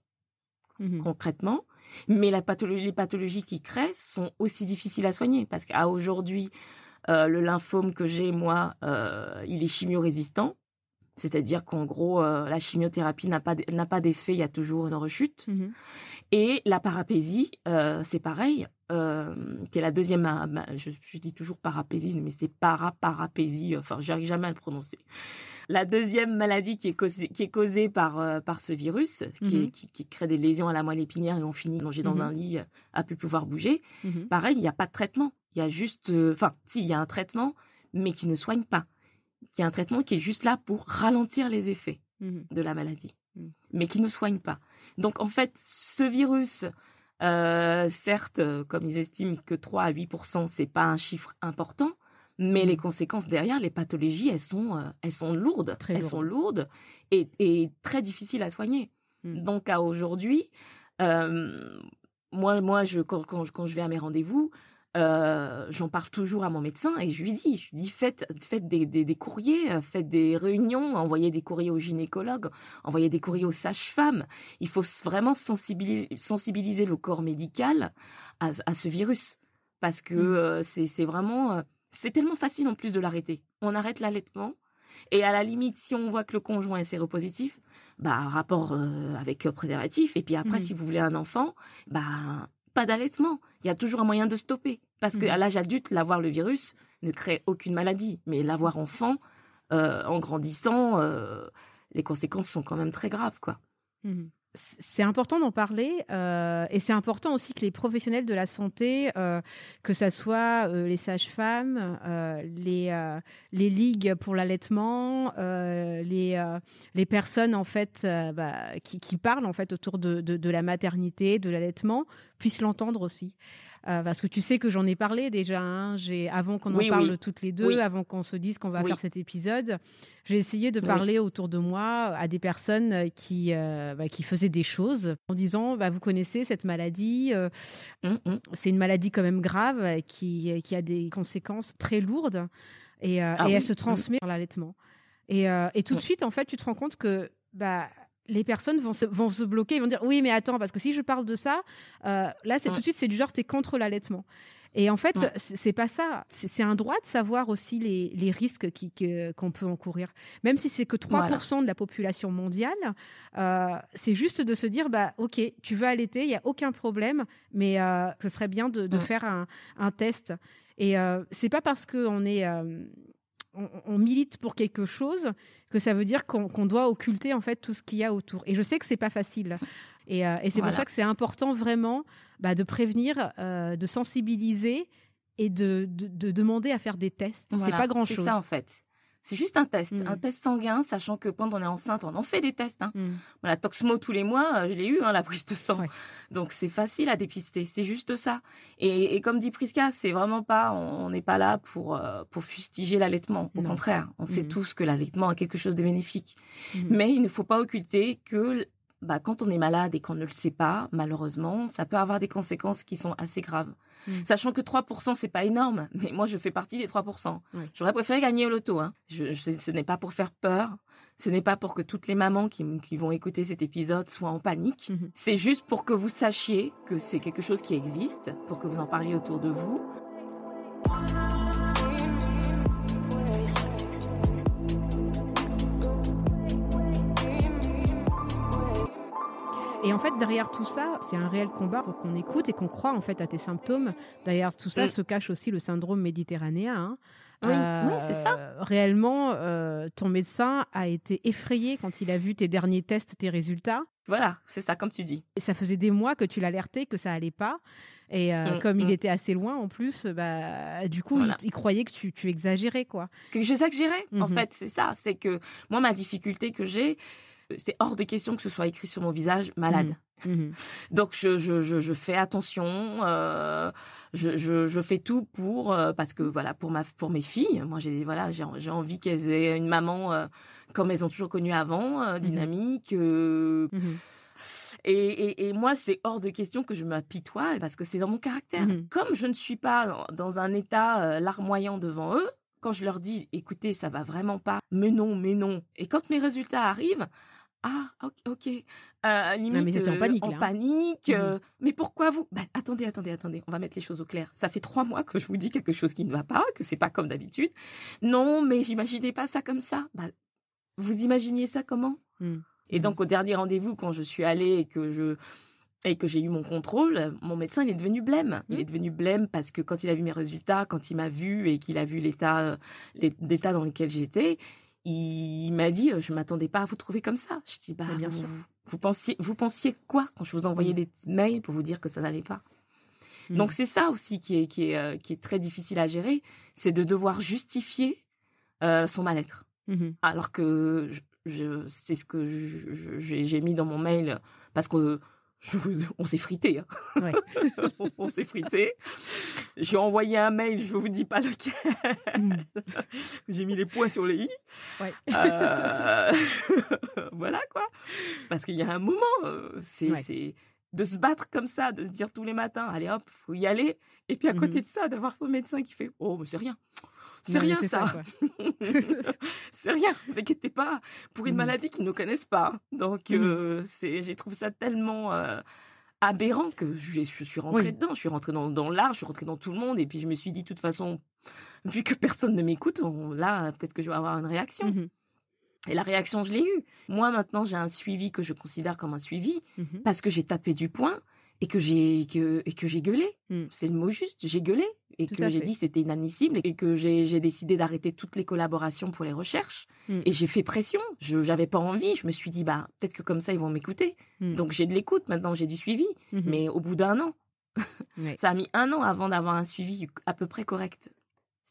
Mhm. concrètement, mais la les pathologies qu'il crée sont aussi difficiles à soigner parce qu'à aujourd'hui, euh, le lymphome que j'ai moi, euh, il est chimio-résistant, c'est-à-dire qu'en gros, euh, la chimiothérapie n'a pas d- n'a pas d'effet, il y a toujours une rechute. Mhm. Et la parapésie, c'est pareil, qui est la deuxième, je, je dis toujours parapésie, mais c'est para-parapésie, enfin, j'arrive jamais à le prononcer. La deuxième maladie qui est causée, qui est causée par, euh, par ce virus, qui, est- Mhm. qui, qui crée des lésions à la moelle épinière et on finit allongé dans Mhm. un lit euh, à plus pouvoir bouger, Mhm. pareil, il n'y a pas de traitement. Il y a juste, euh, enfin, si, il y a un traitement, mais qui ne soigne pas. Il y a un traitement qui est juste là pour ralentir les effets Mhm. de la maladie, mais qui ne soigne pas. Donc en fait, ce virus, euh, certes, comme ils estiment que 3 à 8% c'est pas un chiffre important, mais Mm. les conséquences derrière, les pathologies, elles sont, euh, elles sont lourdes, Très elles lourdes. sont lourdes et, et très difficiles à soigner. Mm. Donc à aujourd'hui, euh, moi, moi, je quand, quand, je- quand je vais à mes rendez-vous. euh, j'en parle toujours à mon médecin et je lui dis, je lui dis faites, faites des, des, des courriers, faites des réunions, envoyez des courriers aux gynécologues, envoyez des courriers aux sages-femmes. Il faut vraiment sensibiliser, sensibiliser le corps médical à, à ce virus parce que Mm. euh, c'est c'est vraiment, c'est tellement facile en plus de l'arrêter. On arrête l'allaitement et à la limite, si on voit que le conjoint est séropositif, bah rapport euh, avec euh, préservatif et puis après, Mhm. si vous voulez un enfant, bah pas d'allaitement. Il y a toujours un moyen de stopper. Parce Mhm. qu'à l'âge adulte, l'avoir le virus ne crée aucune maladie. Mais l'avoir enfant, euh, en grandissant, les conséquences sont quand même très graves, quoi. Mhm. C'est important d'en parler euh, et c'est important aussi que les professionnels de la santé, euh, que ça soit euh, les sages-femmes, les les ligues pour l'allaitement, les les personnes en fait bah, qui, parlent en fait autour de, de la maternité, de l'allaitement, puissent l'entendre aussi. Euh, parce que tu sais que j'en ai parlé déjà. Hein, j'ai avant qu'on en parle toutes les deux, avant qu'on se dise qu'on va faire cet épisode, j'ai essayé de parler autour de moi à des personnes qui euh, bah, qui faisaient des choses en disant bah, vous connaissez cette maladie, euh, mmh, mmh. c'est une maladie quand même grave qui qui a des conséquences très lourdes et, ah et elle se mmh. transmet par l'allaitement. Et, et tout de suite en fait tu te rends compte que bah les personnes vont se, vont se bloquer, ils vont dire oui mais attends parce que si je parle de ça, euh, là c'est tout de suite c'est du genre t'es contre l'allaitement. Et en fait, c'est pas ça. C'est un droit de savoir aussi les, les risques qu'on peut encourir. Même si c'est que 3% de la population mondiale, euh, c'est juste de se dire, bah, OK, tu veux allaiter, il n'y a aucun problème, mais euh, ce serait bien de, de faire un, un, test. Et euh, c'est pas parce qu'on est euh, on, milite pour quelque chose que ça veut dire qu'on doit occulter en fait tout ce qu'il y a autour. Et je sais que c'est pas facile. Et, euh, c'est pour ça que c'est important vraiment bah, de prévenir, euh, de sensibiliser et de, demander à faire des tests. C'est pas grand chose. C'est ça en fait. C'est juste un test, un mm. test sanguin, sachant que quand on est enceinte, on en fait des tests. Hein. Mm. La Toxmo tous les mois, euh, je l'ai eu, hein, la prise de sang. Donc c'est facile à dépister, c'est juste ça. Et, comme dit Priska, c'est vraiment pas, on n'est pas là pour euh, pour fustiger l'allaitement. Au contraire, on sait mm. tous que l'allaitement a quelque chose de bénéfique. Mais il ne faut pas occulter que bah, quand on est malade et qu'on ne le sait pas, malheureusement, ça peut avoir des conséquences qui sont assez graves. Mm. Sachant que 3%, c'est pas énorme, mais moi, je fais partie des 3%. J'aurais préféré gagner au loto. Hein. Je, ce n'est pas pour faire peur. Ce n'est pas pour que toutes les mamans qui, vont écouter cet épisode soient en panique. Mm-hmm. C'est juste pour que vous sachiez que c'est quelque chose qui existe, pour que vous en parliez autour de vous. Et en fait, derrière tout ça, c'est un réel combat pour qu'on écoute et qu'on croit en fait à tes symptômes. Derrière tout ça mm. se cache aussi le syndrome méditerranéen. Hein. Oui, euh, c'est ça. Réellement, euh, ton médecin a été effrayé quand il a vu tes derniers tests, tes résultats. Voilà, c'est ça, comme tu dis. Et ça faisait des mois que tu l'alertais que ça allait pas. Et euh, mm, comme il mm. était assez loin en plus, bah, du coup, il, croyait que tu, tu exagérais, quoi. Que j'exagérais, en mm-hmm. fait, c'est ça. C'est que moi, ma difficulté que j'ai, c'est hors de question que ce soit écrit sur mon visage malade. Mmh. Mmh. Donc je, je, je, fais attention, euh, je, je, fais tout pour euh, parce que voilà pour ma pour mes filles, moi j'ai voilà j'ai j'ai envie qu'elles aient une maman euh, comme elles ont toujours connu avant, mmh. dynamique. Et, et, et, moi, c'est hors de question que je m'apitoie parce que c'est dans mon caractère. Comme je ne suis pas dans un état larmoyant devant eux, quand je leur dis, écoutez, ça va vraiment pas, mais non, mais non. Et quand mes résultats arrivent, ah, ok. Euh, limite, mais en panique. en panique. Mmh mais pourquoi vous bah, Attendez, attendez, attendez. On va mettre les choses au clair. Ça fait trois mois que je vous dis quelque chose qui ne va pas, que c'est pas comme d'habitude. Non, mais j'imaginais pas ça comme ça. Bah, vous imaginiez ça comment? Mmh. Et mmh donc au dernier rendez-vous, quand je suis allée et que je et que j'ai eu mon contrôle, mon médecin il est devenu blême. Il est devenu blême parce que quand il a vu mes résultats, quand il m'a vu et qu'il a vu l'état l'état dans lequel j'étais, il m'a dit je m'attendais pas à vous trouver comme ça. Je dis bah bien sûr. Vous pensiez vous pensiez quoi quand je vous envoyais mmh. des mails pour vous dire que ça n'allait pas? Mmh. Donc c'est ça aussi qui est qui est euh, qui est très difficile à gérer, c'est de devoir justifier euh, son mal-être. Mmh Alors que je, c'est ce que j'ai mis dans mon mail parce que on s'est frité. Hein. on, s'est frité. J'ai envoyé un mail, je vous dis pas lequel. Hmm. J'ai mis les points sur les i. Euh, voilà quoi. Parce qu'il y a un moment, euh, c'est de se battre comme ça, de se dire tous les matins, allez hop, faut y aller. Et puis à côté mhm. de ça, d'avoir son médecin qui fait, oh mais c'est rien. C'est rien ça. c'est rien, vous inquiétez pas. Pour une mmh. maladie qu'ils ne connaissent pas. Donc, mmh. euh, c'est, j'ai trouvé ça tellement euh, aberrant que je, suis rentrée dedans. Je suis rentrée dans, dans l'art, je suis rentrée dans tout le monde. Et puis, je me suis dit, de toute façon, vu que personne ne m'écoute, là, peut-être que je vais avoir une réaction. Mmh et la réaction, je l'ai eue. Moi, maintenant, j'ai un suivi que je considère comme un suivi parce que j'ai tapé du poing et que j'ai que et que j'ai gueulé. Mm. C'est le mot juste, j'ai gueulé et Tout que j'ai dit c'était inadmissible et que j'ai j'ai décidé d'arrêter toutes les collaborations pour les recherches Mm. et j'ai fait pression. Je j'avais pas envie, je me suis dit bah peut-être que comme ça ils vont m'écouter. Mm. Donc j'ai de l'écoute maintenant, j'ai du suivi, Mhm. mais au bout d'un an, ça a mis un an avant d'avoir un suivi à peu près correct.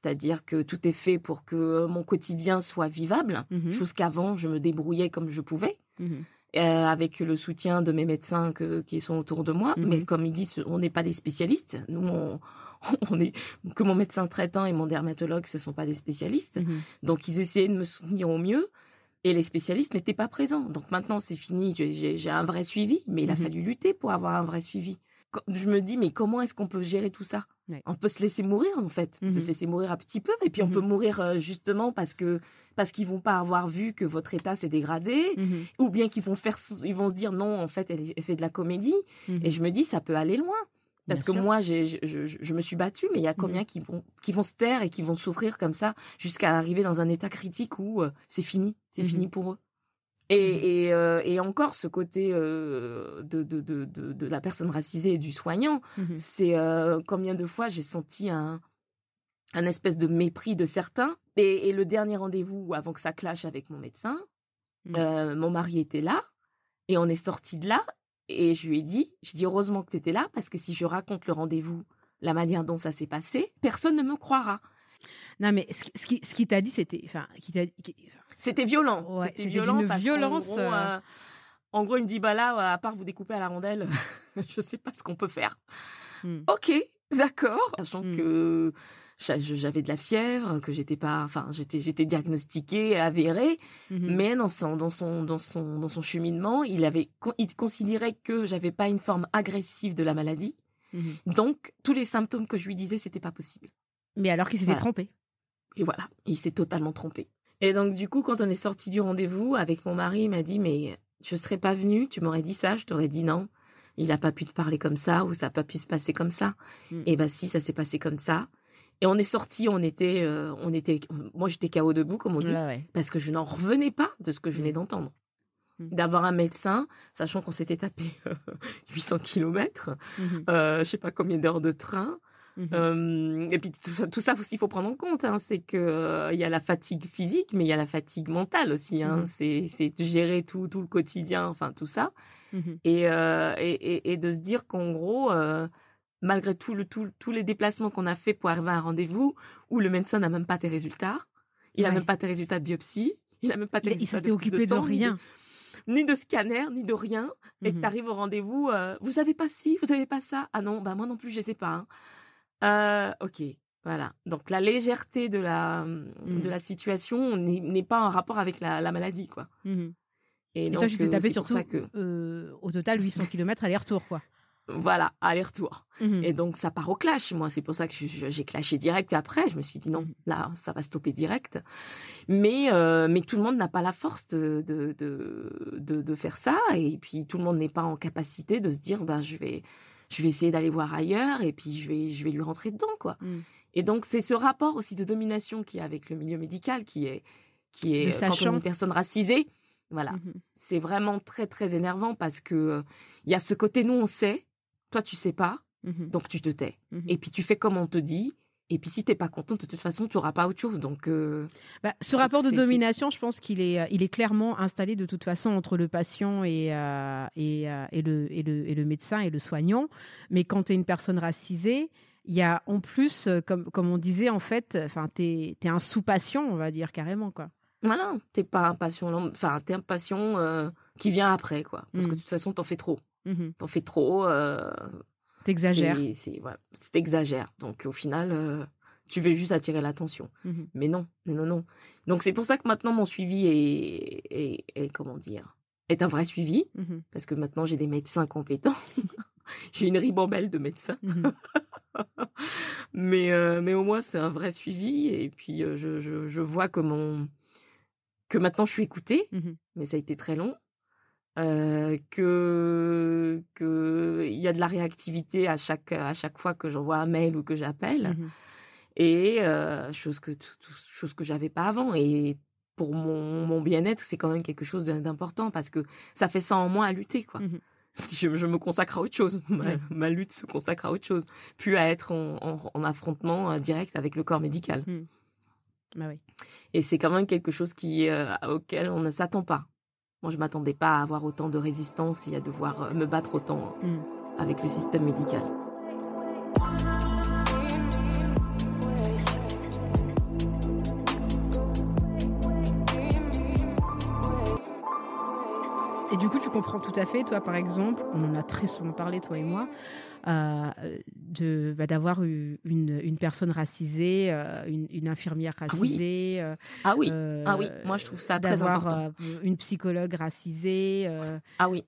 C'est-à-dire que tout est fait pour que mon quotidien soit vivable, Mhm. chose qu'avant je me débrouillais comme je pouvais Mhm. euh, avec le soutien de mes médecins que- qui sont autour de moi. Mhm. Mais comme ils disent, on n'est pas des spécialistes. Nous, on, on est que mon médecin traitant et mon dermatologue, ce sont pas des spécialistes. Donc ils essayaient de me soutenir au mieux. Et les spécialistes n'étaient pas présents. Donc maintenant, c'est fini. J'ai- un vrai suivi, mais il a fallu lutter pour avoir un vrai suivi. Je me dis, mais comment est-ce qu'on peut gérer tout ça? Ouais. On peut se laisser mourir, en fait. On peut Mhm. se laisser mourir un petit peu. Et puis, on Mhm. peut mourir euh, justement parce que parce qu'ils vont pas avoir vu que votre état s'est dégradé Mhm. ou bien qu'ils vont faire ils vont se dire non en fait elle, elle fait de la comédie Mhm. et je me dis ça peut aller loin parce Bien que sûr. moi je, je- je me suis battue mais il y a combien qui vont qui vont se taire et qui vont souffrir comme ça jusqu'à arriver dans un état critique où euh, c'est fini c'est Mhm. fini pour eux et, et, euh, et encore ce côté euh, de, de, de, la personne racisée et du soignant Mhm. c'est euh, combien de fois j'ai senti un, un espèce de mépris de certains. Et, et le dernier rendez-vous avant que ça clash avec mon médecin, Mm. euh, mon mari était là et on est sorti de là. Et je lui ai dit, je dis heureusement que tu étais là parce que si je raconte le rendez-vous, la manière dont ça s'est passé, personne ne me croira. Non, mais ce, qui- ce qui, ce qui t'a dit, c'était. Enfin, qui t'a C'était violent. Ouais, c'était violent qu'en violence, gros, euh, euh, en gros, il me dit bah là, à part vous découper à la rondelle, je sais pas ce qu'on peut faire. hmm. Ok, d'accord. Sachant Mm. que j'a- j'avais de la fièvre, que j'étais pas, enfin, j'étais, j'étais diagnostiquée, avérée, Mhm. mais dans son, dans son, dans son, dans son cheminement, il avait, il considérait que j'avais pas une forme agressive de la maladie. Mhm. Donc, tous les symptômes que je lui disais, c'était pas possible. Mais alors qu'il s'était Voilà. trompé. Et voilà, il s'est totalement trompé. Et donc, du coup, quand on est sorti du rendez-vous avec mon mari, il m'a dit, mais je serais pas venue, tu m'aurais dit ça, je t'aurais dit non. Il n'a pas pu te parler comme ça ou ça n'a pas pu se passer comme ça. Mm. Et ben si, ça s'est passé comme ça. Et on est sorti, on était, euh, on était, moi j'étais KO debout comme on dit, ouais. parce que je n'en revenais pas de ce que je venais Mm. d'entendre. Mm. D'avoir un médecin, sachant qu'on s'était tapé 800 kilomètres, Mhm. euh, je sais pas combien d'heures de train, Mhm. euh, et puis tout ça, tout ça aussi, il faut prendre en compte. hein, c'est que euh, il y a la fatigue physique, mais il y a la fatigue mentale aussi. Hein, Mhm. C'est de gérer tout, tout le quotidien, enfin tout ça, Mhm. et, euh, et, et, et de se dire qu'en gros, euh, malgré tout le, tout, tous les déplacements qu'on a fait pour arriver à un rendez-vous où le médecin n'a même pas tes résultats, il n'a Ouais. même pas tes résultats de biopsie, il n'a même pas tes Il, il résultats s'était de- occupé de, sang, ni rien. ni de scanner, ni de rien, et que Mhm. tu arrives au rendez-vous, euh, vous avez pas ci, vous avez pas ça. Ah non, bah moi non plus, je sais pas. hein. Euh, ok, voilà. Donc la légèreté de la, Mhm. de la situation n'est pas en rapport avec la, la maladie, quoi. Mhm. Et, Et donc, toi, tu t'es euh, tapé surtout que, euh, au total 800 km aller-retour, quoi. voilà, aller-retour. Et donc ça part au clash. Moi, c'est pour ça que j'ai clashé direct. Et après, je me suis dit non, là, ça va stopper direct. Mais euh, mais tout le monde n'a pas la force de de, de de de faire ça. Et puis tout le monde n'est pas en capacité de se dire ben je vais je vais essayer d'aller voir ailleurs et puis je vais je vais lui rentrer dedans quoi. Mhm. Et donc c'est ce rapport aussi de domination qui est avec le milieu médical qui est qui est euh, quand on est sachant. une personne racisée. Voilà, Mhm. c'est vraiment très très énervant parce que euh, il y a ce côté nous on sait, toi tu sais pas, Mhm. donc tu te tais. Mhm. Et puis tu fais comme on te dit. Et puis si t'es pas content, de toute façon, tu auras pas autre chose. Donc euh, Bah, ce rapport de domination, je pense qu'il est, euh, il est clairement installé de toute façon entre le patient et, euh, et, euh, et, le, et, le, et le médecin et le soignant. Mais quand tu es une personne racisée, il y a en plus, comme, comme on disait, en fait, enfin, tu es, un sous-patient, on va dire carrément. quoi. voilà, t'es pas un patient, enfin t'es un patient qui vient après, quoi. Parce que Mm. de toute façon, t'en fais trop, Mhm. t'en fais trop. T'exagères. c'est- voilà, c'est exagère. Donc au final, euh, tu veux juste attirer l'attention. Mhm. Mais non, non, non. Donc c'est pour ça que maintenant mon suivi est, est, est- comment dire, est un vrai suivi Mhm. parce que maintenant j'ai des médecins compétents. j'ai une ribambelle de médecins. Mhm. mais, euh, mais au moins, c'est un vrai suivi. Et puis, euh, je, je, je vois que, mon... que maintenant, je suis écoutée, mais ça a été très long. Euh, que que il y a de la réactivité à chaque à chaque fois que j'envoie un mail ou que j'appelle Mhm. et euh, chose que tout- tout- chose que j'avais pas avant et pour mon, mon bien-être c'est quand même quelque chose d'important parce que ça fait ça en moi à lutter quoi Mhm. je, je me consacre à autre chose. Ma, ma lutte se consacre à autre chose, plus à être en, en- en affrontement euh, direct avec le corps médical. Bah oui. Et c'est quand même quelque chose qui, euh, auquel on ne s'attend pas. Moi, je m'attendais pas à avoir autant de résistance et à devoir euh, me battre autant Mm. avec le système médical. Comprends tout à fait, toi, par exemple, on en a très souvent parlé, toi et moi, euh, de bah, d'avoir une, une personne racisée, euh, une, une infirmière racisée. Ah oui, euh, ah oui, moi je trouve ça très important. une psychologue racisée. Ah oui.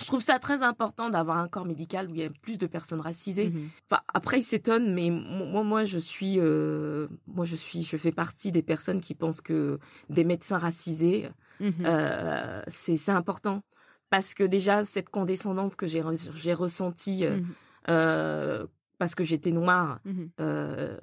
Je trouve ça très important d'avoir un corps médical où il y a plus de personnes racisées. mhm. Enfin, après, ils s'étonnent, mais mo- moi, moi, je suis, euh, moi, je suis, je fais partie des personnes qui pensent que des médecins racisés, euh, c'est c'est important parce que déjà cette condescendance que j'ai re- j'ai ressentie euh, Mhm. euh, parce que j'étais noire. Mhm. euh,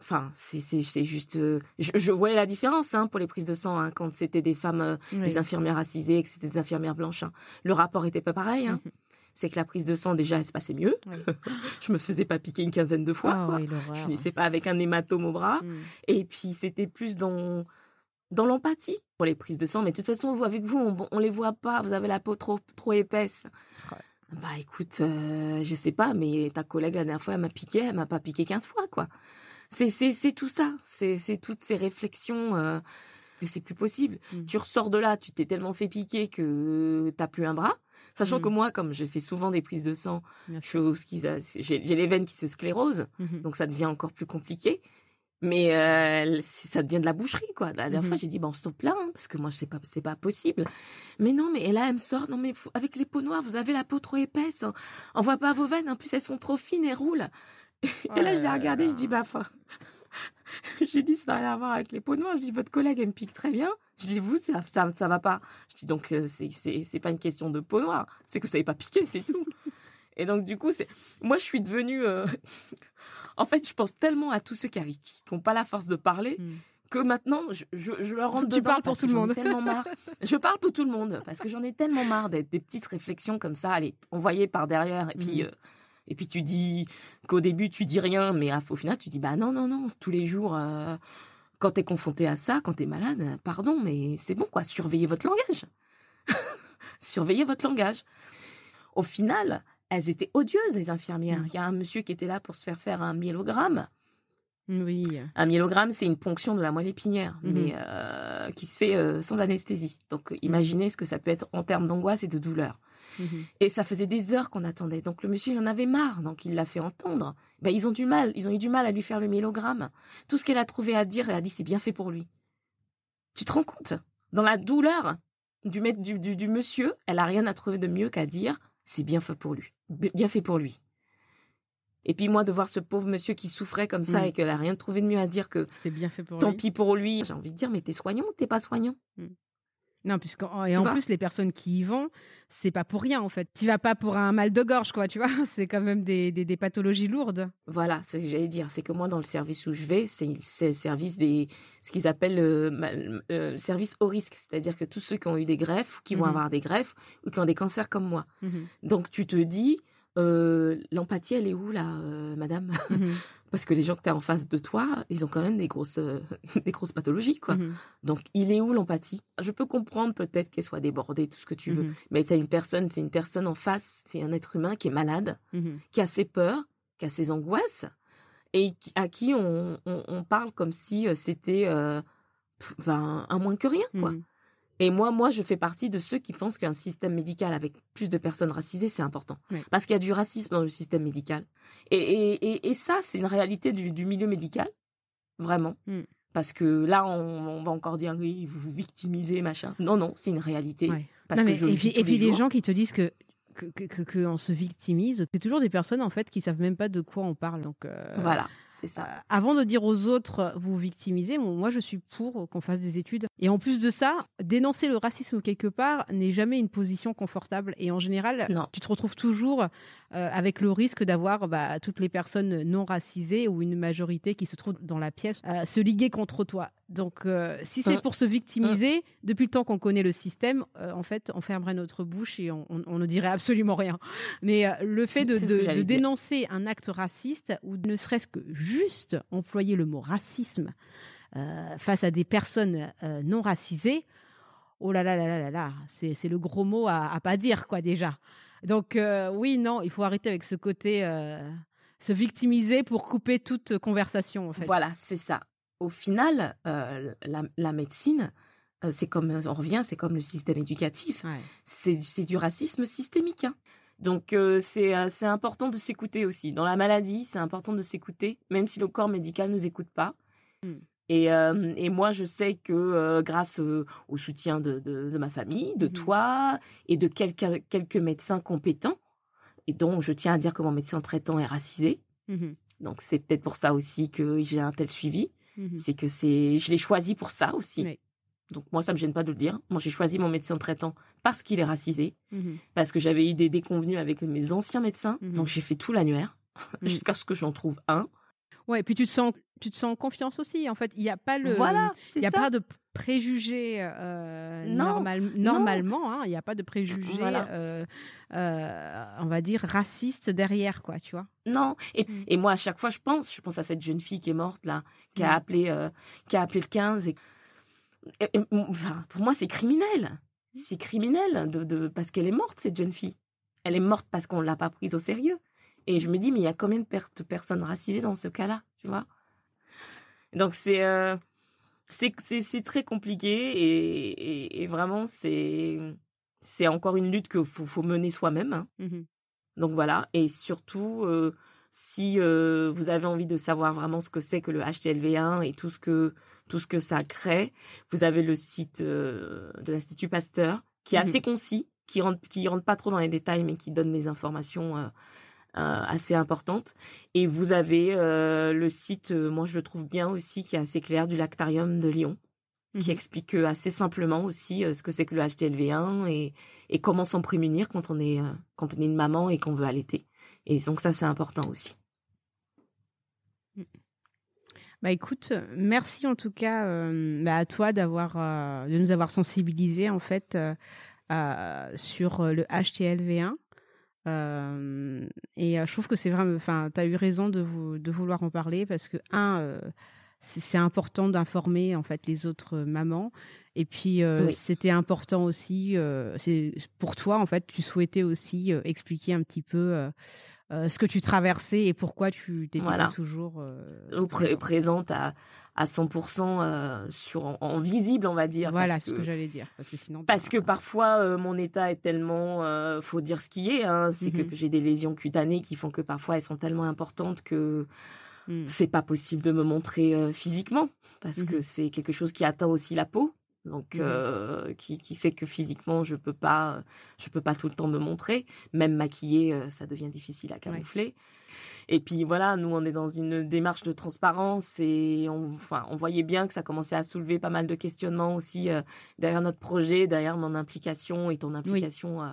Enfin, c'est juste. je, je voyais la différence hein, pour les prises de sang hein, quand c'était des femmes, Oui. des infirmières racisées, et que c'était des infirmières blanches. hein. Le rapport était pas pareil. hein. Mhm. C'est que la prise de sang déjà, elle se passait mieux. Oui. je me faisais pas piquer une quinzaine de fois. Ah quoi. oui, Je finissais pas avec un hématome au bras. Et puis c'était plus dans dans l'empathie pour les prises de sang. Mais de toute façon, vous avec vous, on, on les voit pas. Vous avez la peau trop trop épaisse. Ouais. Bah écoute, euh, je sais pas, mais ta collègue la dernière fois, elle m'a piqué, elle m'a pas piqué 15 fois, quoi. C'est c'est c'est tout ça. C'est c'est toutes ces réflexions. Euh, que c'est plus possible. Mm. Tu ressors de là, tu t'es tellement fait piquer que t'as plus un bras. Sachant que moi, comme j'ai fait souvent des prises de sang, je au schiza- j'ai j'ai les veines qui se sclérosent Mhm. donc ça devient encore plus compliqué. Mais euh, ça devient de la boucherie, quoi. La dernière Mhm. fois, j'ai dit, bon, stop là, hein, parce que moi, je sais pas, c'est pas possible. Mais non, mais et là, elle me sort, non, mais avec les peaux noires, vous avez la peau trop épaisse. hein. On voit pas vos veines, en plus, elles sont trop fines et roulent. et là, je l'ai regardé, je dis, bah, enfin, j'ai dit, ça n'a rien à voir avec les peaux noires. Je dis, votre collègue, elle me pique très bien. Je dis, vous, ça, ça, ça va pas. Je dis, donc, euh, c'est, c'est, c'est pas une question de peau noire. C'est que vous savez pas piquer, c'est tout. Et donc, du coup, c'est, moi, je suis devenue, euh, en fait, je pense tellement à tous ceux qui n'ont pas la force de parler Mhm. que maintenant, je, je, je leur rentre Tu parles pour tout le monde. tellement marre. Je parle pour tout le monde parce que j'en ai tellement marre d'être des petites réflexions comme ça, allez, envoyées par derrière. Et puis, Mhm. euh, et puis tu dis qu'au début, tu dis rien, mais à- au final, tu dis, bah non, non, non, tous les jours, euh, quand tu es confronté à ça, quand tu es malade, pardon, mais c'est bon, quoi, surveillez votre langage. surveillez votre langage. Au final, elles étaient odieuses, les infirmières. Mhm. Il y a un monsieur qui était là pour se faire faire un myélogramme. Oui. Un myélogramme, c'est une ponction de la moelle épinière, Mhm. mais euh, qui se fait euh, sans anesthésie. Donc, euh, imaginez ce que ça peut être en termes d'angoisse et de douleur. Mhm. Et ça faisait des heures qu'on attendait. Donc, le monsieur, il en avait marre, donc il l'a fait entendre. Ben, ils ont du mal, ils ont eu du mal à lui faire le myélogramme. Tout ce qu'elle a trouvé à dire, elle a dit, c'est bien fait pour lui. Tu te rends compte? Dans la douleur du, maître- du, du, du monsieur, elle a rien à trouver de mieux qu'à dire, c'est bien fait pour lui. Bien fait pour lui. Et puis moi, de voir ce pauvre monsieur qui souffrait comme ça Mm. et qu'elle a rien trouvé de mieux à dire que C'était bien fait pour tant lui. pis pour lui. J'ai envie de dire, mais t'es soignant ou t'es pas soignant? Non, puisque et en plus les personnes qui y vont, c'est pas pour rien en fait. Tu vas pas pour un mal de gorge quoi, tu vois. C'est quand même des, des, des pathologies lourdes. Voilà, c'est ce que j'allais dire. C'est que moi, dans le service où je vais, c'est le service des, ce qu'ils appellent euh, euh, le service au risque. C'est-à-dire que tous ceux qui ont eu des greffes, qui vont Mhm. avoir des greffes, ou qui ont des cancers comme moi. Mhm. Donc tu te dis, euh, l'empathie, elle est où là, euh, madame? Mhm. Parce que les gens que tu as en face de toi, ils ont quand même des grosses, euh, des grosses pathologies, quoi. Mhm. Donc, il est où l'empathie? Je peux comprendre peut-être qu'elle soit débordée, tout ce que tu veux. Mhm. Mais c'est une personne, c'est une personne en face, c'est un être humain qui est malade, qui a ses peurs, qui a ses angoisses, et à qui on, on- on parle comme si c'était ben, un moins que rien, quoi. Et moi, moi, je fais partie de ceux qui pensent qu'un système médical avec plus de personnes racisées, c'est important. Oui. Parce qu'il y a du racisme dans le système médical. Et, et, et, et ça, c'est une réalité du, du milieu médical, vraiment. Mm. Parce que là, on, on va encore dire, oui, vous vous victimisez, machin. Non, non, c'est une réalité. Ouais. Parce Non, que mais- je le et puis, et puis les gens qui te disent que que, que, que- que on se victimise, c'est toujours des personnes en fait qui savent même pas de quoi on parle. Donc euh, Voilà. C'est ça. Euh, avant de dire aux autres, vous vous victimisez, bon, moi je suis pour qu'on fasse des études. Et en plus de ça, dénoncer le racisme quelque part n'est jamais une position confortable. Et en général, Non. tu te retrouves toujours euh, avec le risque d'avoir bah, toutes les personnes non racisées ou une majorité qui se trouve dans la pièce euh, se liguer contre toi. Donc, euh, si c'est Mm. pour se victimiser, depuis le temps qu'on connaît le système, euh, en fait, on fermerait notre bouche et on, on- on ne dirait absolument rien. Mais euh, le fait de, de- dénoncer un acte raciste ou ne serait-ce que juste employer le mot racisme euh, face à des personnes euh, non racisées, oh là là là là là là, c'est c'est le gros mot à, à pas dire quoi déjà. Donc euh, oui, non, il faut arrêter avec ce côté se victimiser pour couper toute conversation en fait. Voilà, c'est ça. Au final, la, la médecine, c'est comme, on revient, c'est comme le système éducatif. Ouais. C'est du- c'est du racisme systémique. hein. Donc, euh, c'est euh, c'est important de s'écouter aussi. Dans la maladie, c'est important de s'écouter, même si le corps médical ne nous écoute pas. Mm. Et, euh, et moi, je sais que euh, grâce euh, au soutien de, de- de ma famille, de Mhm. toi et de quelques, quelques médecins compétents, et dont je tiens à dire que mon médecin traitant est racisé, Mhm. donc c'est peut-être pour ça aussi que j'ai un tel suivi. Mhm. C'est que c'est, je l'ai choisi pour ça aussi. Oui. Donc moi, ça me gêne pas de le dire. Moi, j'ai choisi mon médecin traitant parce qu'il est racisé, Mhm. parce que j'avais eu des déconvenus avec mes anciens médecins. Mhm. Donc j'ai fait tout l'annuaire Mhm. jusqu'à ce que j'en trouve un. Ouais, et puis tu te sens, tu te sens en confiance aussi. En fait, il n'y a pas le, voilà, il a ça. pas de préjugés euh, Non, normal- normalement. hein, Il n'y a pas de préjugés, Voilà. euh, euh, on va dire racistes derrière, quoi. Tu vois. Non. Et, Mm. et moi, à chaque fois, je pense, je pense à cette jeune fille qui est morte là, qui a Mm. appelé, euh, qui a appelé le 15. Et, et- et- enfin, pour moi, c'est criminel. C'est criminel de, de- parce qu'elle est morte cette jeune fille. Elle est morte parce qu'on l'a pas prise au sérieux. Et je me dis, mais il y a combien de per- de personnes racisées dans ce cas-là, tu vois? Donc c'est euh, c'est c'est très compliqué et, et, et vraiment c'est c'est encore une lutte qu'il faut, faut mener soi-même. hein. Mhm. Donc voilà, et surtout, euh, si euh, vous avez envie de savoir vraiment ce que c'est que le HTLV1 et tout ce que, tout ce que ça crée, vous avez le site euh, de l'Institut Pasteur, qui est Mhm. assez concis, qui rentre, qui rentre pas trop dans les détails, mais qui donne des informations euh, euh, assez importantes. Et vous avez le site, moi je le trouve bien aussi, qui est assez clair, du Lactarium de Lyon qui Mhm. explique assez simplement aussi ce que c'est que le HTLV1 et, et comment s'en prémunir quand on est quand on est une maman et qu'on veut allaiter. Et donc ça c'est important aussi. Bah écoute, merci en tout cas euh, bah, à toi d'avoir euh, de nous avoir sensibilisés en fait euh, euh, sur euh, le HTLV1. Euh, et euh, je trouve que c'est vraiment, enfin, tu as eu raison de, vou- de vouloir en parler parce que un, euh, c'est important d'informer en fait les autres mamans. Et puis euh, Oui. c'était important aussi, euh, c'est pour toi en fait, tu souhaitais aussi euh, expliquer un petit peu euh, ce que tu traversais et pourquoi tu t'étais Voilà. toujours euh, pré- présente à, à 100% euh, sur en, en visible on va dire. Voilà ce que, j'allais dire. Parce que sinon. Parce que parfois, euh, mon état est tellement, faut dire ce qui est, hein, c'est Mhm. que j'ai des lésions cutanées qui font que parfois elles sont tellement importantes que hmm. c'est pas possible de me montrer physiquement parce Mhm. que c'est quelque chose qui atteint aussi la peau donc Mhm. euh, qui, qui fait que physiquement je peux pas je peux pas tout le temps me montrer. Même maquillée euh, ça devient difficile à camoufler. Et puis voilà nous on est dans une démarche de transparence et on enfin on voyait bien que ça commençait à soulever pas mal de questionnements aussi euh, derrière notre projet derrière mon implication et ton implication euh,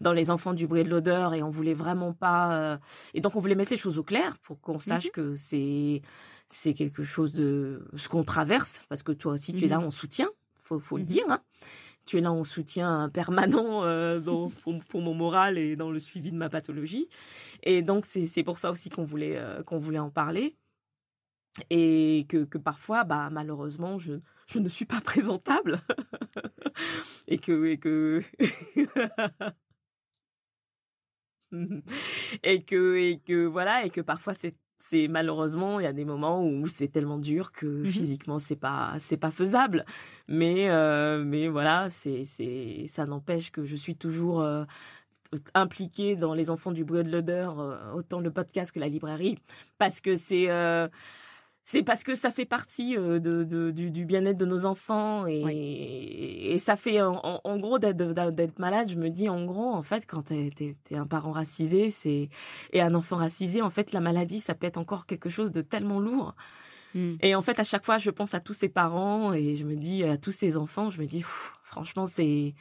dans les enfants du bruit et de l'odeur. Et on voulait vraiment pas euh, et donc on voulait mettre les choses au clair pour qu'on sache que c'est c'est quelque chose de ce qu'on traverse. Parce que toi aussi tu es là Mhm. en faut faut le Mhm. dire hein. tu es là en soutien permanent euh, dans- pour, pour mon moral et dans le suivi de ma pathologie et donc c'est c'est pour ça aussi qu'on voulait euh, qu'on voulait en parler et que, que parfois bah malheureusement je je ne suis pas présentable et que et que et que et que voilà et que parfois c'est c'est malheureusement il y a des moments où c'est tellement dur que Mhm. physiquement c'est pas c'est pas faisable mais euh, mais voilà c'est c'est ça n'empêche que je suis toujours euh, impliquée dans les enfants du bruit de l'odeur euh, autant le podcast que la librairie parce que c'est c'est parce que ça fait partie euh, de, de- du, du bien-être de nos enfants et, et ça fait en, en gros d'être malade. Je me dis en gros en fait quand t'es es, un parent racisé c'est et un enfant racisé en fait la maladie ça peut être encore quelque chose de tellement lourd. Mm. Et en fait à chaque fois je pense à tous ces parents et je me dis à tous ces enfants je me dis pff, franchement c'est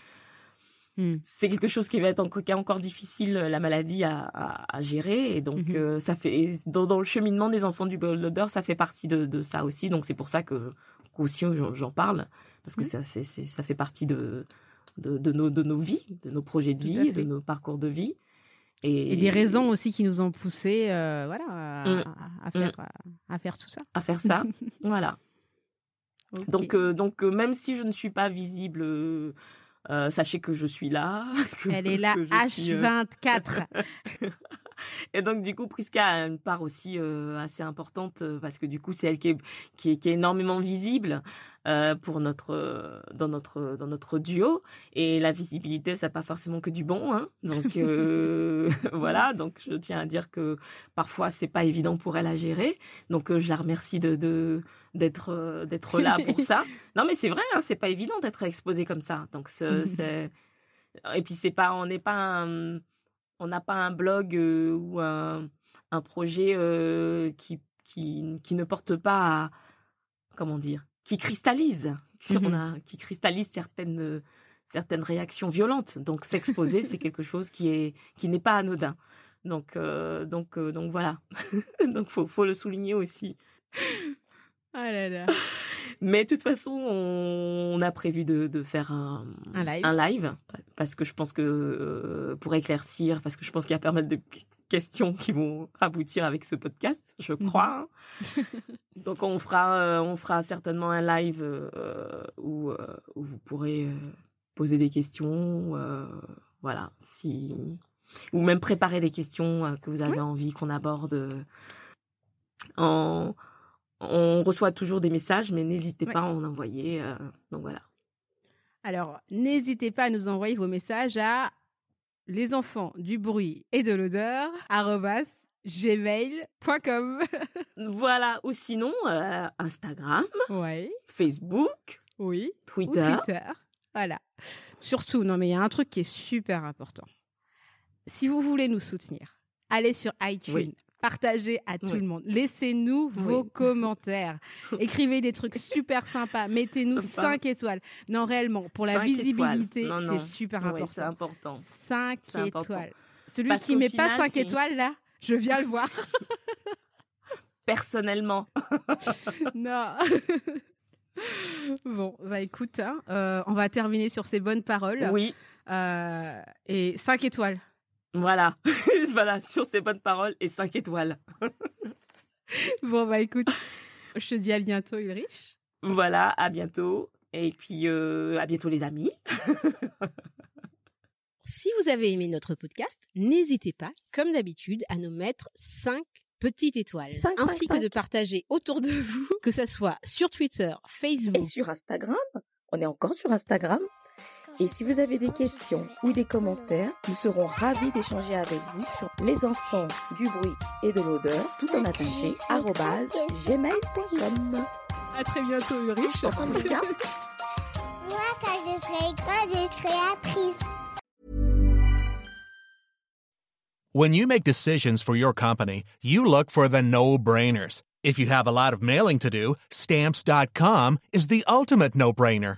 Mm. c'est quelque chose qui va être encore, difficile la maladie à, à, à gérer et donc Mhm. euh, ça fait dans, dans le cheminement des enfants du l'odeur ça fait partie de, de ça aussi donc c'est pour ça que qu'aussi j'en j'en parle parce que Mhm. ça c'est c'est- ça fait partie de de, de nos de nos vies de nos projets de vie de nos parcours de vie et, Et des raisons aussi qui nous ont poussés euh, voilà, à, Mm. à- faire, à, à faire tout ça. à faire ça voilà donc euh, donc euh, même si je ne suis pas visible euh, euh, sachez que je suis là que- Elle est là, que je suis, euh, H24. Et donc, du coup, Priska a une part aussi euh, assez importante euh, parce que du coup, c'est elle qui est, qui est, qui est énormément visible euh, pour notre, dans, notre, dans notre duo. Et la visibilité, ça n'a pas forcément que du bon. Hein. Donc, euh, voilà. Donc, je tiens à dire que parfois, c'est pas évident pour elle à gérer. Donc, je la remercie de. de d'être d'être là pour ça non mais c'est vrai hein, c'est pas évident d'être exposé comme ça donc c'est c'est- et puis c'est pas on n'est pas un- on n'a pas un blog euh, ou un, un projet euh, qui, qui, qui ne porte pas à, comment dire, qui cristallise, on a, qui cristallise certaines, certaines réactions violentes. Donc s'exposer, c'est quelque chose qui est qui n'est pas anodin. Donc euh, donc donc voilà. donc faut faut le souligner aussi. Ah là là. Mais de toute façon, on, a prévu de, de faire un, Un live. live, parce que je pense que euh, pour éclaircir, parce que je pense qu'il y a pas mal de questions qui vont aboutir avec ce podcast, je Mhm. crois. Donc on fera, euh, on fera certainement un live euh, où, où vous pourrez poser des questions, voilà, si ou même préparer des questions que vous avez envie qu'on aborde. En, on reçoit toujours des messages, mais n'hésitez Ouais. pas à en envoyer. euh, donc voilà. Alors, n'hésitez pas à nous envoyer vos messages à les enfants du bruit et de l'odeur gmail.com. Voilà. Ou sinon, euh, Instagram, ouais, Facebook, oui. Ou Twitter. Twitter. Voilà. Surtout, non, mais il y a un truc qui est super important. Si vous voulez nous soutenir, allez sur iTunes. Oui. Partagez à tout le monde. Laissez-nous vos commentaires. Écrivez des trucs super sympas. Mettez-nous Sympa. 5 étoiles. Non, réellement, pour la visibilité, c'est super Oui, c'est important. important. 5 C'est important. étoiles. Celui Parce qui met pas final, 5 c'est- étoiles, là, je viens le voir. Personnellement. non. bon, bah écoute, hein, euh, on va terminer sur ces bonnes paroles. Oui. Euh, et 5 étoiles. Voilà. voilà. Sur ces bonnes paroles et 5 étoiles. Bon, bah écoute, je te dis à bientôt, Ulrich. Voilà. À bientôt. Et puis, euh, à bientôt, les amis. Si vous avez aimé notre podcast, n'hésitez pas, comme d'habitude, à nous mettre 5 petites étoiles, Cinq, ainsi cinq, que cinq. de partager autour de vous, que ça soit sur Twitter, Facebook, Et sur Instagram, on est encore sur Instagram. Et si vous avez des questions ou des commentaires, nous serons ravis d'échanger avec vous sur les enfants du bruit et de l'odeur, tout en attaché, gmail.com. À très bientôt, Ulrich. Moi, quand je serai grande, je serai actrice. When you make decisions for your company, you look for the no-brainers. If you have a lot of mailing to do, stamps.com is the ultimate no-brainer.